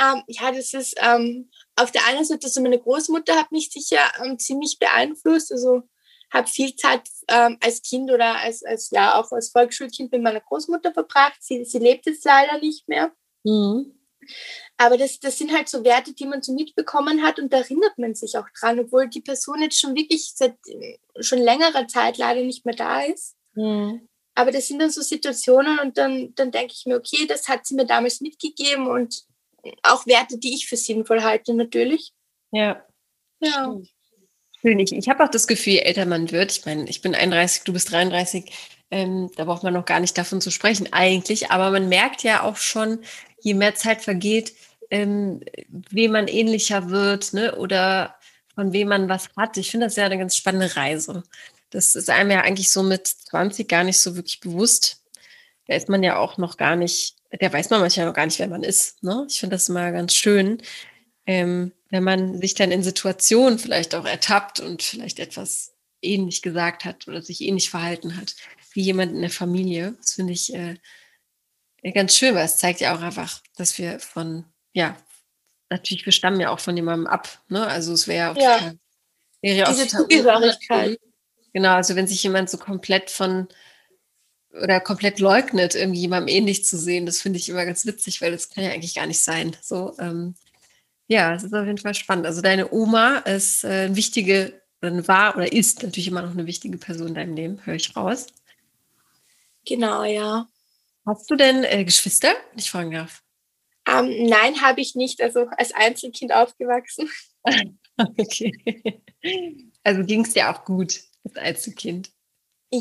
Ähm, ja, das ist ähm, auf der einen Seite, also meine Großmutter hat mich sicher ähm, ziemlich beeinflusst. Also habe viel Zeit ähm, als Kind oder als, als ja auch als Volksschulkind mit meiner Großmutter verbracht. Sie, sie lebt jetzt leider nicht mehr. Mhm. Aber das, das sind halt so Werte, die man so mitbekommen hat und da erinnert man sich auch dran, obwohl die Person jetzt schon wirklich seit schon längerer Zeit leider nicht mehr da ist. Mhm. Aber das sind dann so Situationen und dann, dann denke ich mir, okay, das hat sie mir damals mitgegeben und auch Werte, die ich für sinnvoll halte, natürlich. Ja. Ja. Schön. Ich, ich habe auch das Gefühl, je älter man wird, ich meine, ich bin 31, du bist 33, ähm, da braucht man noch gar nicht davon zu sprechen eigentlich, aber man merkt ja auch schon, je mehr Zeit vergeht, ähm, wem man ähnlicher wird ne? oder von wem man was hat. Ich finde das ja eine ganz spannende Reise. Das ist einem ja eigentlich so mit 20 gar nicht so wirklich bewusst. Da ist man ja auch noch gar nicht, der weiß man manchmal noch gar nicht, wer man ist. Ne? Ich finde das immer ganz schön, ähm, wenn man sich dann in Situationen vielleicht auch ertappt und vielleicht etwas ähnlich gesagt hat oder sich ähnlich verhalten hat wie jemand in der Familie. Das finde ich äh, ganz schön, weil es zeigt ja auch einfach, dass wir von, ja, natürlich, wir stammen ja auch von jemandem ab. Ne? Also es wäre ja, total, wäre diese Zugehörigkeit. Genau, also wenn sich jemand so komplett von oder komplett leugnet, irgendwie jemandem ähnlich zu sehen, das finde ich immer ganz witzig, weil das kann ja eigentlich gar nicht sein. So, ähm, ja, es ist auf jeden Fall spannend. Also deine Oma ist äh, eine wichtige, war oder ist natürlich immer noch eine wichtige Person in deinem Leben, höre ich raus. Genau, ja. Hast du denn äh, Geschwister, wenn ich fragen darf? Ähm, nein, habe ich nicht. Also als Einzelkind aufgewachsen. okay. Also ging es dir auch gut als Einzelkind?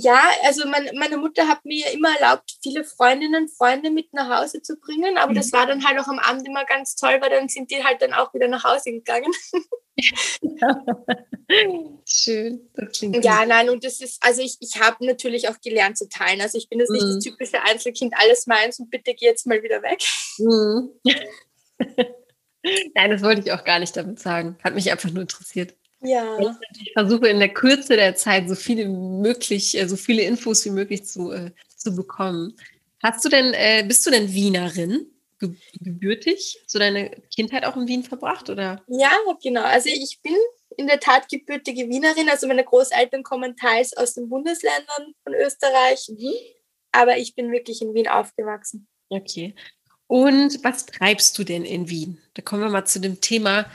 Ja, also mein, meine Mutter hat mir immer erlaubt, viele Freundinnen, Freunde mit nach Hause zu bringen, aber mhm. das war dann halt auch am Abend immer ganz toll, weil dann sind die halt dann auch wieder nach Hause gegangen. Schön, das klingt Ja, gut. nein, und das ist, also ich, ich habe natürlich auch gelernt zu teilen. Also ich bin jetzt nicht das mhm. typische Einzelkind, alles meins und bitte geh jetzt mal wieder weg. Mhm. nein, das wollte ich auch gar nicht damit sagen. Hat mich einfach nur interessiert. Ja. Ich versuche in der Kürze der Zeit so viele möglich, äh, so viele Infos wie möglich zu, äh, zu bekommen. Hast du denn, äh, bist du denn Wienerin? gebürtig? So deine Kindheit auch in Wien verbracht, oder? Ja, genau. Also ich bin in der Tat gebürtige Wienerin. Also meine Großeltern kommen teils aus den Bundesländern von Österreich, mhm. aber ich bin wirklich in Wien aufgewachsen. Okay. Und was treibst du denn in Wien? Da kommen wir mal zu dem Thema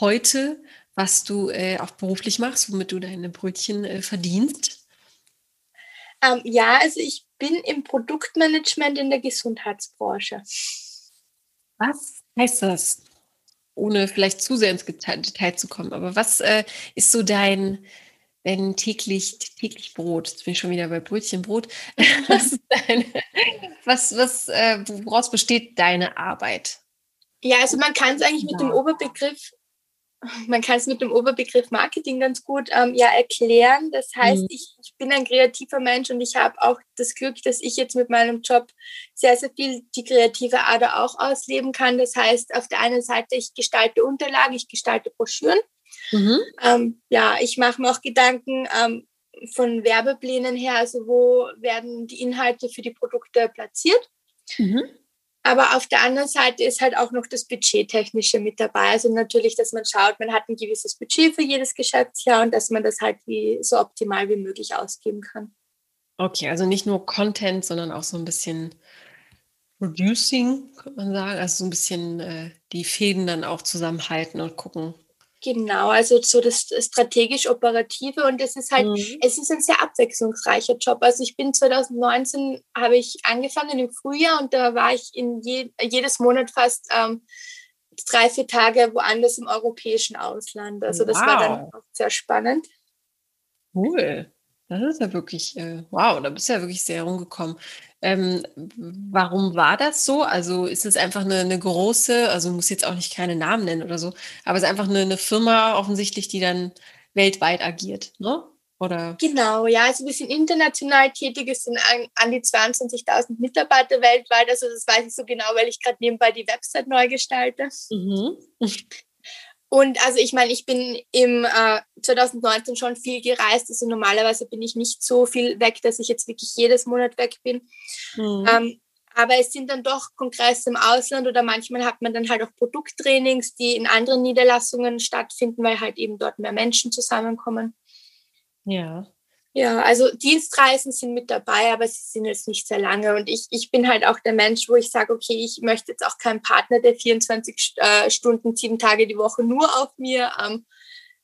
heute was du äh, auch beruflich machst, womit du deine Brötchen äh, verdienst? Ähm, ja, also ich bin im Produktmanagement in der Gesundheitsbranche. Was heißt das? Ohne vielleicht zu sehr ins Detail zu kommen, aber was äh, ist so dein, dein täglich, täglich Brot? Jetzt bin ich schon wieder bei Brötchenbrot. was, dein, was, was äh, woraus besteht deine Arbeit? Ja, also man kann es eigentlich mit dem Oberbegriff man kann es mit dem Oberbegriff Marketing ganz gut ähm, ja erklären. Das heißt, mhm. ich, ich, bin ein kreativer Mensch und ich habe auch das Glück, dass ich jetzt mit meinem Job sehr, sehr viel die kreative Ader auch ausleben kann. Das heißt, auf der einen Seite, ich gestalte Unterlagen, ich gestalte Broschüren. Mhm. Ähm, ja, ich mache mir auch Gedanken ähm, von Werbeplänen her, also wo werden die Inhalte für die Produkte platziert. Mhm. Aber auf der anderen Seite ist halt auch noch das Budgettechnische mit dabei. Also natürlich, dass man schaut, man hat ein gewisses Budget für jedes Geschäftsjahr und dass man das halt wie, so optimal wie möglich ausgeben kann. Okay, also nicht nur Content, sondern auch so ein bisschen Producing, könnte man sagen. Also so ein bisschen äh, die Fäden dann auch zusammenhalten und gucken, Genau, also so das strategisch-operative und es ist halt, mhm. es ist ein sehr abwechslungsreicher Job. Also ich bin 2019, habe ich angefangen im Frühjahr und da war ich in je, jedes Monat fast ähm, drei, vier Tage woanders im europäischen Ausland. Also das wow. war dann auch sehr spannend. Cool. Das ist ja wirklich, äh, wow, da bist du ja wirklich sehr rumgekommen. Ähm, warum war das so? Also ist es einfach eine, eine große, also muss jetzt auch nicht keine Namen nennen oder so, aber es ist einfach eine, eine Firma offensichtlich, die dann weltweit agiert, ne? Oder? Genau, ja, also wir sind international tätig, es sind an, an die 22.000 Mitarbeiter weltweit, also das weiß ich so genau, weil ich gerade nebenbei die Website neu gestalte. Mhm. Und also ich meine, ich bin im äh, 2019 schon viel gereist. Also normalerweise bin ich nicht so viel weg, dass ich jetzt wirklich jedes Monat weg bin. Mhm. Ähm, aber es sind dann doch Kongresse im Ausland oder manchmal hat man dann halt auch Produkttrainings, die in anderen Niederlassungen stattfinden, weil halt eben dort mehr Menschen zusammenkommen. Ja. Ja, also Dienstreisen sind mit dabei, aber sie sind jetzt nicht sehr lange. Und ich, ich bin halt auch der Mensch, wo ich sage, okay, ich möchte jetzt auch keinen Partner, der 24 äh, Stunden, sieben Tage die Woche nur auf mir, ähm,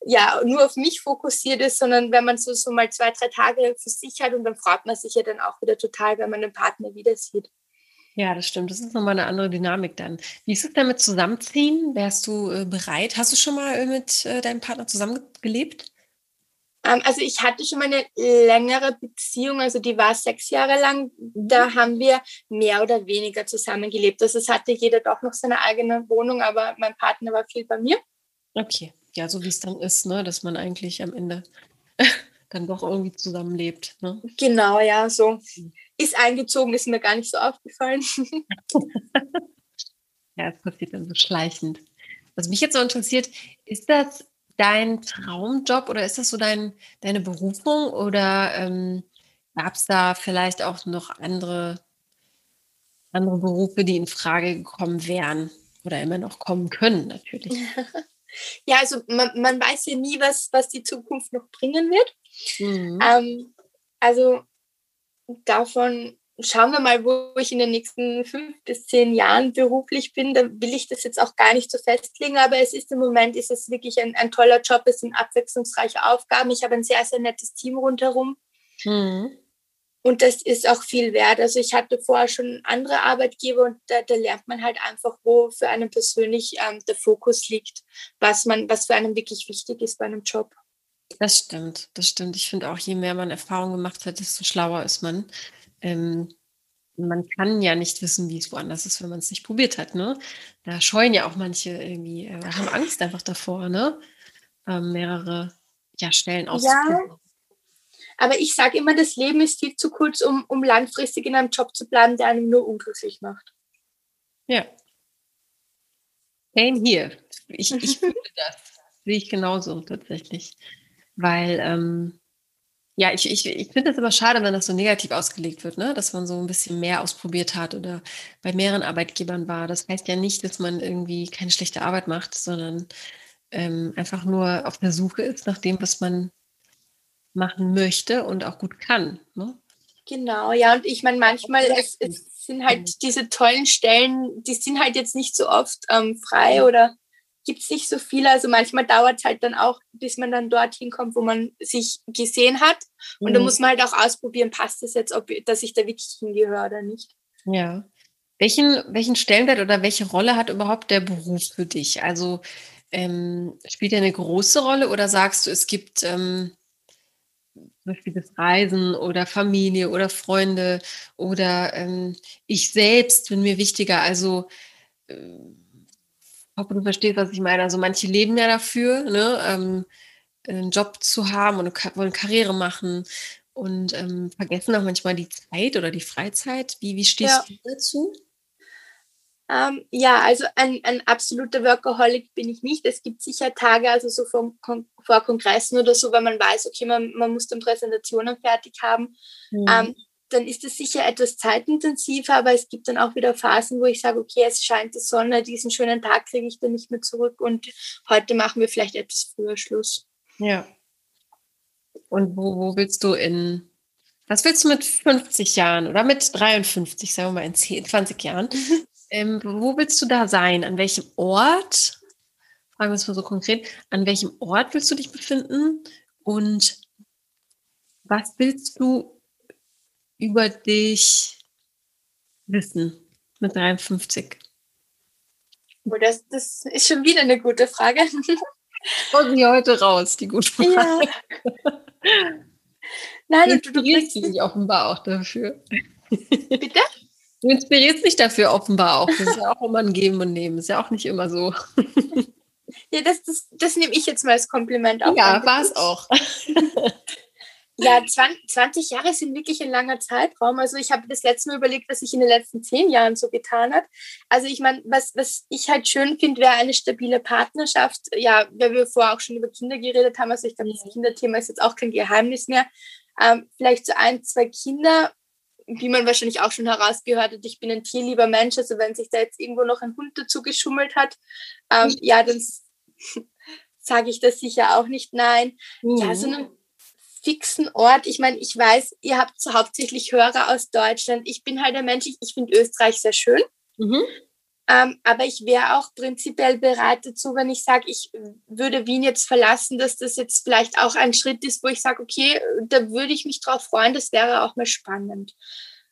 ja, nur auf mich fokussiert ist, sondern wenn man so, so mal zwei, drei Tage für sich hat und dann freut man sich ja dann auch wieder total, wenn man den Partner wieder sieht. Ja, das stimmt. Das ist nochmal eine andere Dynamik dann. Wie ist es damit Zusammenziehen? Wärst du äh, bereit? Hast du schon mal äh, mit äh, deinem Partner zusammengelebt? Ähm, also ich hatte schon mal eine längere Beziehung, also die war sechs Jahre lang. Da haben wir mehr oder weniger zusammengelebt. Also es hatte jeder doch noch seine eigene Wohnung, aber mein Partner war viel bei mir. Okay, ja, so wie es dann ist, ne? dass man eigentlich am Ende dann doch irgendwie zusammenlebt. Ne? Genau, ja, so. Mhm. Ist eingezogen, ist mir gar nicht so aufgefallen. ja, es passiert dann so schleichend. Was mich jetzt so interessiert, ist das dein Traumjob oder ist das so dein, deine Berufung oder ähm, gab es da vielleicht auch noch andere, andere Berufe, die in Frage gekommen wären? oder immer noch kommen können, natürlich. Ja, also man, man weiß ja nie, was, was die Zukunft noch bringen wird. Mhm. Ähm, also davon schauen wir mal, wo ich in den nächsten fünf bis zehn Jahren beruflich bin. Da will ich das jetzt auch gar nicht so festlegen, aber es ist im Moment ist es wirklich ein, ein toller Job. Es sind abwechslungsreiche Aufgaben. Ich habe ein sehr, sehr nettes Team rundherum. Mhm. Und das ist auch viel wert. Also ich hatte vorher schon andere Arbeitgeber und da, da lernt man halt einfach, wo für einen persönlich ähm, der Fokus liegt, was man, was für einen wirklich wichtig ist bei einem Job. Das stimmt, das stimmt. Ich finde auch, je mehr man Erfahrung gemacht hat, desto schlauer ist man. Ähm, man kann ja nicht wissen, wie es woanders ist, wenn man es nicht probiert hat. Ne? Da scheuen ja auch manche irgendwie, äh, haben Angst einfach davor, ne? Ähm, mehrere ja, Stellen auszuprobieren. Ja. Aber ich sage immer, das Leben ist viel zu kurz, um, um langfristig in einem Job zu bleiben, der einen nur unglücklich macht. Ja. Same hier. Ich, ich fühle das. Sehe ich genauso tatsächlich. Weil, ähm, ja, ich, ich, ich finde es aber schade, wenn das so negativ ausgelegt wird, ne? dass man so ein bisschen mehr ausprobiert hat oder bei mehreren Arbeitgebern war. Das heißt ja nicht, dass man irgendwie keine schlechte Arbeit macht, sondern ähm, einfach nur auf der Suche ist nach dem, was man machen möchte und auch gut kann. Ne? Genau, ja, und ich meine, manchmal es, es sind halt diese tollen Stellen, die sind halt jetzt nicht so oft ähm, frei oder gibt es nicht so viele. Also manchmal dauert es halt dann auch, bis man dann dorthin kommt, wo man sich gesehen hat. Und mhm. da muss man halt auch ausprobieren, passt das jetzt, ob dass ich da wirklich hingehöre oder nicht. Ja. Welchen, welchen Stellenwert oder welche Rolle hat überhaupt der Beruf für dich? Also ähm, spielt er eine große Rolle oder sagst du, es gibt ähm, zum Beispiel das Reisen oder Familie oder Freunde oder ähm, ich selbst bin mir wichtiger. Also äh, ich hoffe, du verstehst, was ich meine. Also manche leben ja dafür, ne, ähm, einen Job zu haben und wollen Karriere machen und ähm, vergessen auch manchmal die Zeit oder die Freizeit. Wie, wie stehst ja. du dazu? Ähm, ja, also ein, ein absoluter Workaholic bin ich nicht. Es gibt sicher Tage, also so vor, vor Kongressen oder so, wenn man weiß, okay, man, man muss dann Präsentationen fertig haben. Mhm. Ähm, dann ist es sicher etwas zeitintensiver, aber es gibt dann auch wieder Phasen, wo ich sage, okay, es scheint die Sonne, diesen schönen Tag kriege ich dann nicht mehr zurück und heute machen wir vielleicht etwas früher Schluss. Ja. Und wo, wo willst du in, was willst du mit 50 Jahren oder mit 53, sagen wir mal in 10, 20 Jahren, Ähm, wo willst du da sein? An welchem Ort? Fragen wir es mal so konkret. An welchem Ort willst du dich befinden? Und was willst du über dich wissen mit 53? Oh, das, das ist schon wieder eine gute Frage. Kommt sie heute raus, die gute Frage. Ja. Nein, du, du dich offenbar auch dafür. Bitte? Du inspirierst dich dafür offenbar auch. Das ist ja auch immer ein Geben und Nehmen. Ist ja auch nicht immer so. Ja, das, das, das nehme ich jetzt mal als Kompliment auf. Ja, war es auch. Ja, 20, 20 Jahre sind wirklich ein langer Zeitraum. Also ich habe das letzte Mal überlegt, was sich in den letzten zehn Jahren so getan hat. Also ich meine, was, was ich halt schön finde, wäre eine stabile Partnerschaft. Ja, weil wir vorher auch schon über Kinder geredet haben. Also ich glaube, das Kinderthema ist jetzt auch kein Geheimnis mehr. Ähm, vielleicht so ein, zwei Kinder wie man wahrscheinlich auch schon herausgehört hat, ich bin ein tierlieber Mensch. Also wenn sich da jetzt irgendwo noch ein Hund dazu geschummelt hat, ähm, ja, dann sage ich das sicher auch nicht nein. Mhm. Ja, so einen fixen Ort. Ich meine, ich weiß, ihr habt hauptsächlich Hörer aus Deutschland. Ich bin halt ein Mensch, ich, ich finde Österreich sehr schön. Mhm. Ähm, aber ich wäre auch prinzipiell bereit dazu, wenn ich sage, ich würde Wien jetzt verlassen, dass das jetzt vielleicht auch ein Schritt ist, wo ich sage, okay, da würde ich mich drauf freuen, das wäre auch mal spannend.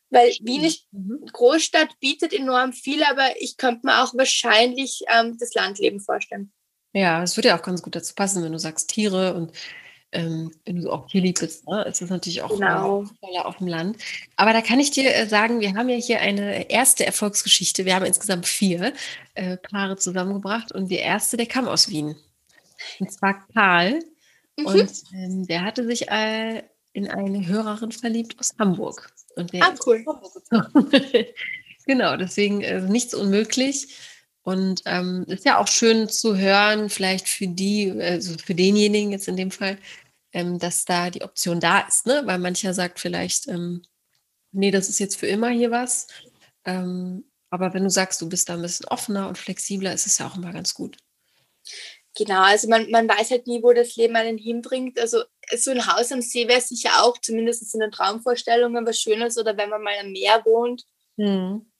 Weil Wien ist mhm. Großstadt, bietet enorm viel, aber ich könnte mir auch wahrscheinlich ähm, das Landleben vorstellen. Ja, es würde ja auch ganz gut dazu passen, wenn du sagst Tiere und ähm, wenn du auch hier bist, ne, ist das natürlich auch genau. auf dem Land. Aber da kann ich dir äh, sagen, wir haben ja hier eine erste Erfolgsgeschichte. Wir haben insgesamt vier äh, Paare zusammengebracht und der erste, der kam aus Wien. Und zwar Karl. Mhm. Und ähm, der hatte sich äh, in eine Hörerin verliebt aus Hamburg. Und der ah, cool. genau, deswegen äh, nichts unmöglich. Und ähm, ist ja auch schön zu hören, vielleicht für die, also für denjenigen jetzt in dem Fall, ähm, dass da die Option da ist, ne? Weil mancher sagt vielleicht, ähm, nee, das ist jetzt für immer hier was. Ähm, Aber wenn du sagst, du bist da ein bisschen offener und flexibler, ist es ja auch immer ganz gut. Genau, also man, man weiß halt nie, wo das Leben einen hinbringt. Also so ein Haus am See wäre sicher auch, zumindest in den Traumvorstellungen, was Schönes oder wenn man mal am Meer wohnt. Mhm.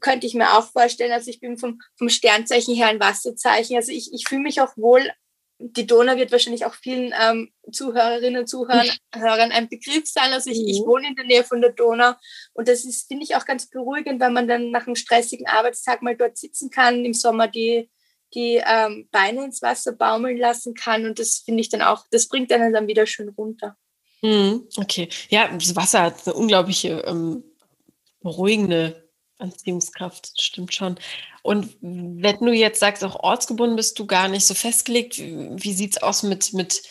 Könnte ich mir auch vorstellen. Also ich bin vom, vom Sternzeichen her ein Wasserzeichen. Also ich, ich fühle mich auch wohl die Donau wird wahrscheinlich auch vielen ähm, Zuhörerinnen und Zuhörern ein Begriff sein. Also ich, ich, mhm. wohne in der Nähe von der Donau und das ist, finde ich, auch ganz beruhigend, wenn man dann nach einem stressigen Arbeitstag mal dort sitzen kann, im Sommer die, die ähm, Beine ins Wasser baumeln lassen kann und das finde ich dann auch, das bringt einen dann wieder schön runter. Mhm, okay, ja, das Wasser hat eine unglaubliche ähm, beruhigende Anziehungskraft, stimmt schon. Und wenn du jetzt sagst, auch ortsgebunden bist du gar nicht so festgelegt, wie sieht es aus mit, mit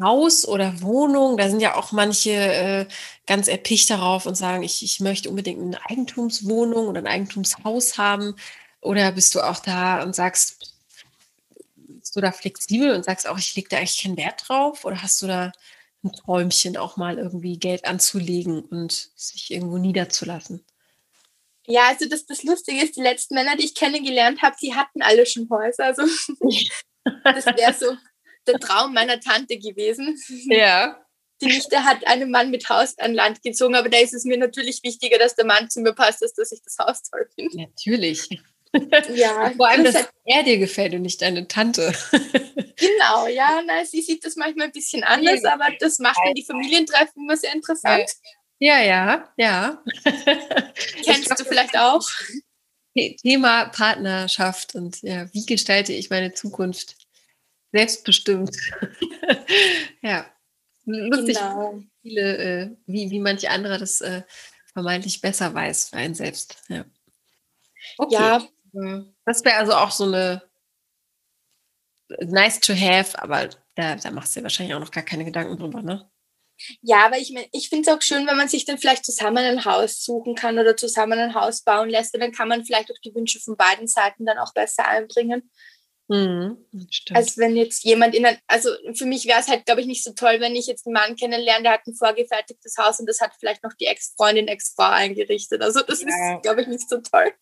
Haus oder Wohnung? Da sind ja auch manche äh, ganz erpicht darauf und sagen, ich, ich möchte unbedingt eine Eigentumswohnung oder ein Eigentumshaus haben. Oder bist du auch da und sagst, bist du da flexibel und sagst auch, ich lege da eigentlich keinen Wert drauf? Oder hast du da ein Träumchen auch mal irgendwie Geld anzulegen und sich irgendwo niederzulassen? Ja, also das, das Lustige ist, die letzten Männer, die ich kennengelernt habe, die hatten alle schon Häuser. Also das wäre so der Traum meiner Tante gewesen. Ja. Die Nichte hat einen Mann mit Haus an Land gezogen, aber da ist es mir natürlich wichtiger, dass der Mann zu mir passt, als dass ich das Haus toll finde. Natürlich. Ja, Vor allem, dass er dir gefällt und nicht deine Tante. Genau, ja, na, sie sieht das manchmal ein bisschen anders, aber das macht dann die Familientreffen immer sehr interessant. Ja, ja, ja. Kennst glaub, du vielleicht auch? Thema Partnerschaft und ja, wie gestalte ich meine Zukunft selbstbestimmt? ja, lustig, genau. viele, äh, wie, wie manche andere das äh, vermeintlich besser weiß für einen selbst. Ja, okay. ja. das wäre also auch so eine nice to have, aber da, da machst du dir wahrscheinlich auch noch gar keine Gedanken drüber, ne? Ja, aber ich, ich finde es auch schön, wenn man sich dann vielleicht zusammen ein Haus suchen kann oder zusammen ein Haus bauen lässt. Und dann kann man vielleicht auch die Wünsche von beiden Seiten dann auch besser einbringen. Mhm, als wenn jetzt jemand in ein, also für mich wäre es halt, glaube ich, nicht so toll, wenn ich jetzt einen Mann kennenlerne, der hat ein vorgefertigtes Haus und das hat vielleicht noch die Ex-Freundin, Ex-Frau eingerichtet. Also das ja. ist, glaube ich, nicht so toll.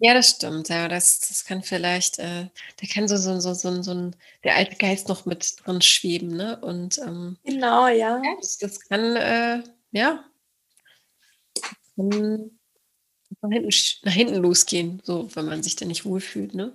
Ja, das stimmt. Ja, das, das kann vielleicht, äh, da kann so, so, so, so, so ein, der alte Geist noch mit drin schweben, ne? Und ähm, genau, ja. Das, das kann, äh, ja, kann nach hinten, nach hinten losgehen, so, wenn man sich da nicht wohlfühlt, ne?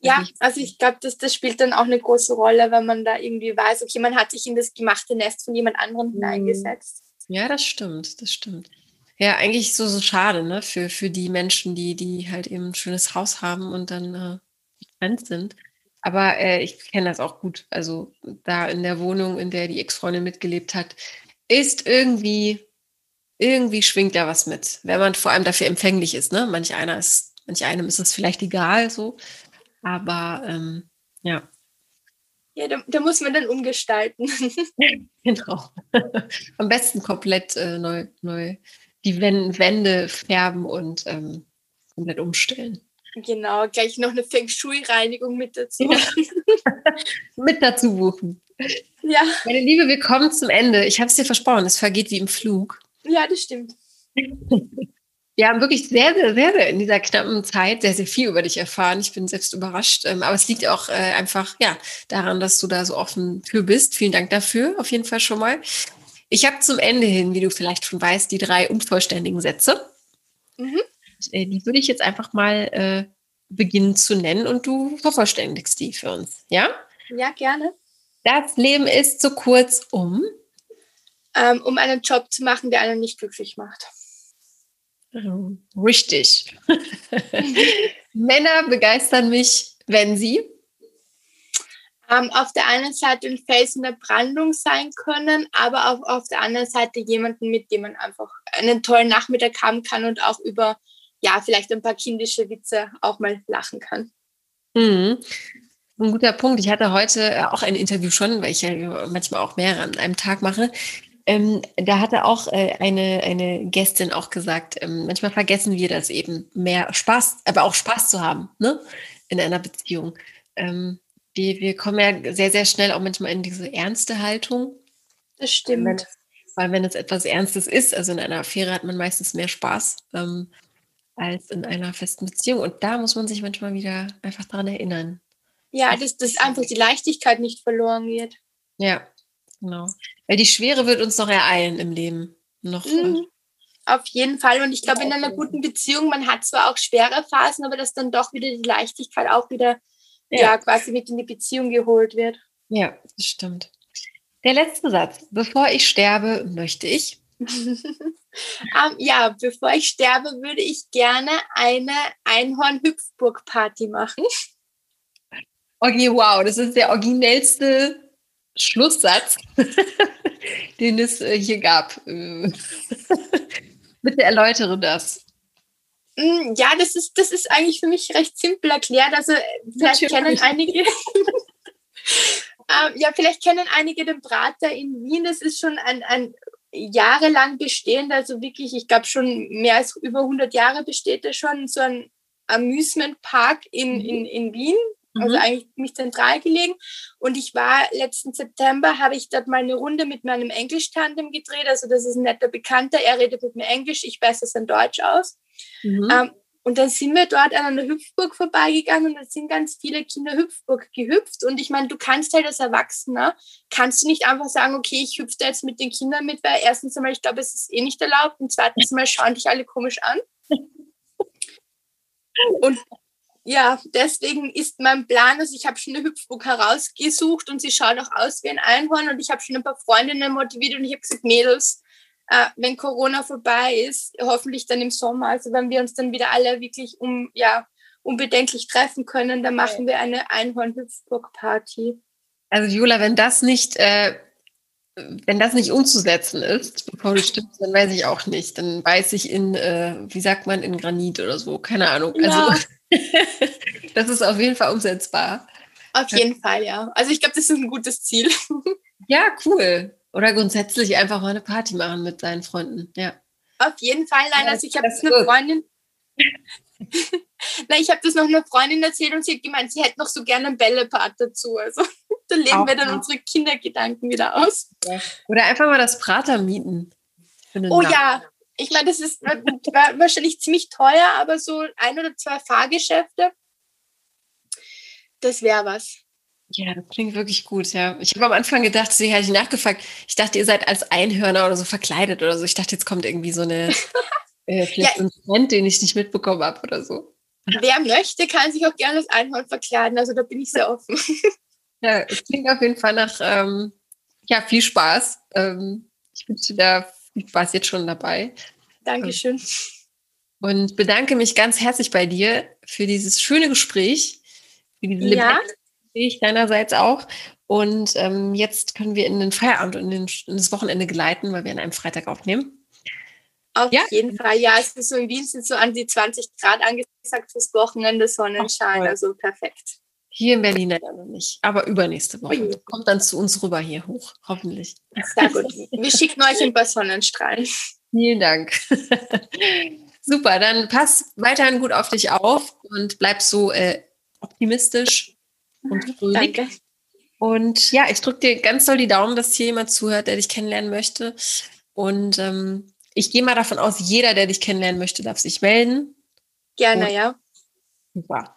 Ja, also ich glaube, das, das spielt dann auch eine große Rolle, wenn man da irgendwie weiß, okay, man hat sich in das gemachte Nest von jemand anderem mhm. hineingesetzt. Ja, das stimmt, das stimmt. Ja, eigentlich so, so schade, ne, für, für die Menschen, die, die halt eben ein schönes Haus haben und dann äh, getrennt sind. Aber äh, ich kenne das auch gut. Also da in der Wohnung, in der die Ex-Freundin mitgelebt hat, ist irgendwie, irgendwie schwingt da was mit, wenn man vor allem dafür empfänglich ist. Ne? Manch einer ist, manch einem ist es vielleicht egal so. Aber ähm, ja. Ja, da, da, muss man dann umgestalten. genau. Am besten komplett äh, neu, neu die Wände färben und ähm, komplett umstellen. Genau, gleich noch eine Feng Shui-Reinigung mit dazu. Mit dazu buchen. Ja. Meine Liebe, wir kommen zum Ende. Ich habe es dir versprochen, es vergeht wie im Flug. Ja, das stimmt. Wir haben wirklich sehr, sehr, sehr, sehr in dieser knappen Zeit sehr, sehr viel über dich erfahren. Ich bin selbst überrascht. Ähm, aber es liegt auch äh, einfach ja, daran, dass du da so offen für bist. Vielen Dank dafür, auf jeden Fall schon mal. Ich habe zum Ende hin, wie du vielleicht schon weißt, die drei unvollständigen Sätze. Mhm. Äh, die würde ich jetzt einfach mal äh, beginnen zu nennen und du vervollständigst die für uns. Ja? Ja, gerne. Das Leben ist zu kurz, um? Ähm, um einen Job zu machen, der einen nicht glücklich macht. Richtig. Männer begeistern mich, wenn sie ähm, auf der einen Seite ein Felsen der Brandung sein können, aber auch auf der anderen Seite jemanden, mit dem man einfach einen tollen Nachmittag haben kann und auch über, ja, vielleicht ein paar kindische Witze auch mal lachen kann. Mhm. Ein guter Punkt. Ich hatte heute auch ein Interview schon, weil ich ja manchmal auch mehrere an einem Tag mache. Ähm, da hatte auch äh, eine, eine Gästin auch gesagt, ähm, manchmal vergessen wir das eben, mehr Spaß, aber auch Spaß zu haben ne? in einer Beziehung. Ähm, wir, wir kommen ja sehr, sehr schnell auch manchmal in diese ernste Haltung. Das stimmt. Weil, weil wenn es etwas Ernstes ist, also in einer Affäre hat man meistens mehr Spaß. Ähm, als in einer festen Beziehung. Und da muss man sich manchmal wieder einfach daran erinnern. Ja, dass, dass einfach die Leichtigkeit nicht verloren wird. Ja, genau. Weil die Schwere wird uns noch ereilen im Leben. Noch. Mhm. Auf jeden Fall. Und ich glaube, in einer guten Beziehung, man hat zwar auch schwere Phasen, aber dass dann doch wieder die Leichtigkeit auch wieder ja. ja quasi mit in die Beziehung geholt wird. Ja, das stimmt. Der letzte Satz. Bevor ich sterbe, möchte ich. um, ja, bevor ich sterbe, würde ich gerne eine Einhorn-Hüpfburg-Party machen. Okay, wow, das ist der originellste Schlusssatz, den es äh, hier gab. Bitte erläutere das. Mm, ja, das ist, das ist eigentlich für mich recht simpel erklärt. Also vielleicht Natürlich. kennen einige. ähm, ja, vielleicht kennen einige den Prater in Wien. Das ist schon ein, ein jahrelang bestehend, also wirklich, ich glaube schon mehr als über 100 Jahre besteht er schon, so ein Amusement Park in, mhm. in, in Wien, also mhm. eigentlich ziemlich zentral gelegen. Und ich war letzten September, habe ich dort mal eine Runde mit meinem Englisch-Tandem gedreht. Also das ist ein netter Bekannter. Er redet mit mir Englisch, ich weiß es in Deutsch aus. Mhm. Ähm, und dann sind wir dort an einer Hüpfburg vorbeigegangen und da sind ganz viele Kinder Hüpfburg gehüpft. Und ich meine, du kannst halt als Erwachsener, kannst du nicht einfach sagen, okay, ich hüpfe da jetzt mit den Kindern mit, weil erstens einmal, ich glaube, es ist eh nicht erlaubt und zweitens einmal schauen dich alle komisch an. Und ja, deswegen ist mein Plan, also ich habe schon eine Hüpfburg herausgesucht und sie schaut auch aus wie ein Einhorn und ich habe schon ein paar Freundinnen motiviert und ich habe gesagt, Mädels, äh, wenn Corona vorbei ist, hoffentlich dann im Sommer, also wenn wir uns dann wieder alle wirklich um, ja, unbedenklich treffen können, dann machen wir eine Einhorn-Hüpfburg-Party. Also Jula, wenn das nicht, äh, wenn das nicht umzusetzen ist, bevor du stimmst, dann weiß ich auch nicht. Dann weiß ich in, äh, wie sagt man, in Granit oder so, keine Ahnung. Also ja. das ist auf jeden Fall umsetzbar. Auf jeden Fall, ja. Also ich glaube, das ist ein gutes Ziel. ja, cool. Oder grundsätzlich einfach mal eine Party machen mit seinen Freunden, ja. Auf jeden Fall, nein, also ich habe eine gut. Freundin. Nein, ich habe das noch einer Freundin erzählt und sie hat gemeint, sie hätte noch so gerne einen Bällepart dazu. Also da leben Auch wir dann unsere Kindergedanken wieder aus. Oder einfach mal das Prater mieten. Oh Nacht. ja, ich meine, das ist wahrscheinlich ziemlich teuer, aber so ein oder zwei Fahrgeschäfte, das wäre was. Ja, das klingt wirklich gut, ja. Ich habe am Anfang gedacht, sie hätte ich nachgefragt, ich dachte, ihr seid als Einhörner oder so verkleidet oder so. Ich dachte, jetzt kommt irgendwie so eine, äh, vielleicht ja. ein Trend, den ich nicht mitbekommen habe oder so. Wer möchte, kann sich auch gerne als Einhorn verkleiden. Also da bin ich sehr offen. ja, es klingt auf jeden Fall nach ähm, ja, viel Spaß. Ähm, ich wünsche dir da viel Spaß jetzt schon dabei. Dankeschön. Und bedanke mich ganz herzlich bei dir für dieses schöne Gespräch, für diese ja. Gespräch deinerseits auch. Und ähm, jetzt können wir in den Feierabend und in, in, das Wochenende geleiten, weil wir an einem Freitag aufnehmen. Auf ja. jeden Fall, ja. Es ist so in Wien sind so an die 20 Grad angesagt fürs Wochenende, Sonnenschein, Ach, also perfekt. Hier in Berlin leider noch nicht, aber übernächste Woche. Ui. Kommt dann zu uns rüber hier hoch, hoffentlich. Sehr gut. Wir schicken euch ein paar Sonnenstrahlen. Vielen Dank. Super, dann pass weiterhin gut auf dich auf und bleib so äh, optimistisch und fröhlich. Danke. Und ja, ich drücke dir ganz doll die Daumen, dass hier jemand zuhört, der dich kennenlernen möchte. Und ähm, ich gehe mal davon aus, jeder, der dich kennenlernen möchte, darf sich melden. Gerne, und, ja. Super.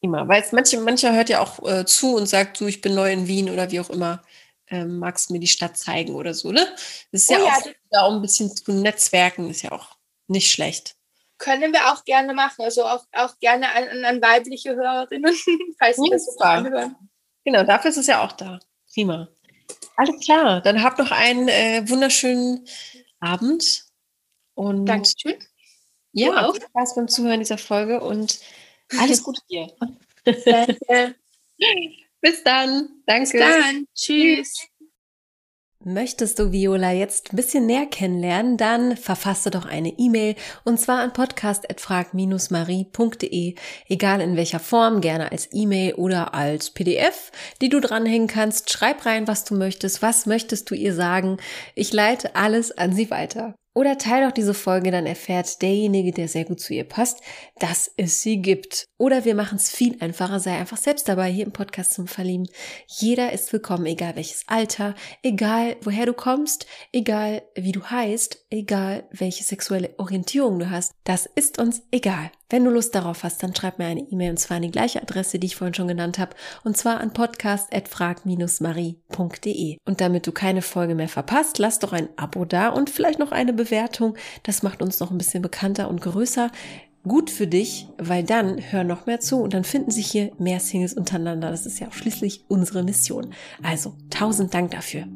Immer. Weil manche, mancher hört ja auch äh, zu und sagt, du, ich bin neu in Wien oder wie auch immer. Ähm, magst du mir die Stadt zeigen oder so, ne? Das ist oh, ja, ja auch da um ein bisschen zu netzwerken, ist ja auch nicht schlecht. Können wir auch gerne machen, also auch, auch gerne an, an weibliche Hörerinnen, falls sie ja, das super. anhören. Genau, dafür ist es ja auch da. Prima. Alles klar, dann habt noch einen äh, wunderschönen Abend. Und Dankeschön. Ja, viel Spaß beim Zuhören dieser Folge und alles Gute dir. Danke. Bis dann. Danke. Bis dann. Tschüss. Möchtest du Viola jetzt ein bisschen näher kennenlernen, dann verfasse doch eine E-Mail und zwar an podcast.frag-marie.de, egal in welcher Form, gerne als E-Mail oder als PDF, die du dranhängen kannst. Schreib rein, was du möchtest, was möchtest du ihr sagen. Ich leite alles an sie weiter. Oder teil doch diese Folge, dann erfährt derjenige, der sehr gut zu ihr passt, dass es sie gibt. Oder wir machen es viel einfacher, sei einfach selbst dabei hier im Podcast zum Verlieben. Jeder ist willkommen, egal welches Alter, egal woher du kommst, egal wie du heißt, egal welche sexuelle Orientierung du hast. Das ist uns egal. Wenn du Lust darauf hast, dann schreib mir eine E-Mail und zwar an die gleiche Adresse, die ich vorhin schon genannt habe, und zwar an podcast.frag-marie.de. Und damit du keine Folge mehr verpasst, lass doch ein Abo da und vielleicht noch eine Bewertung. Das macht uns noch ein bisschen bekannter und größer. Gut für dich, weil dann hör noch mehr zu und dann finden sich hier mehr Singles untereinander. Das ist ja auch schließlich unsere Mission. Also, tausend Dank dafür.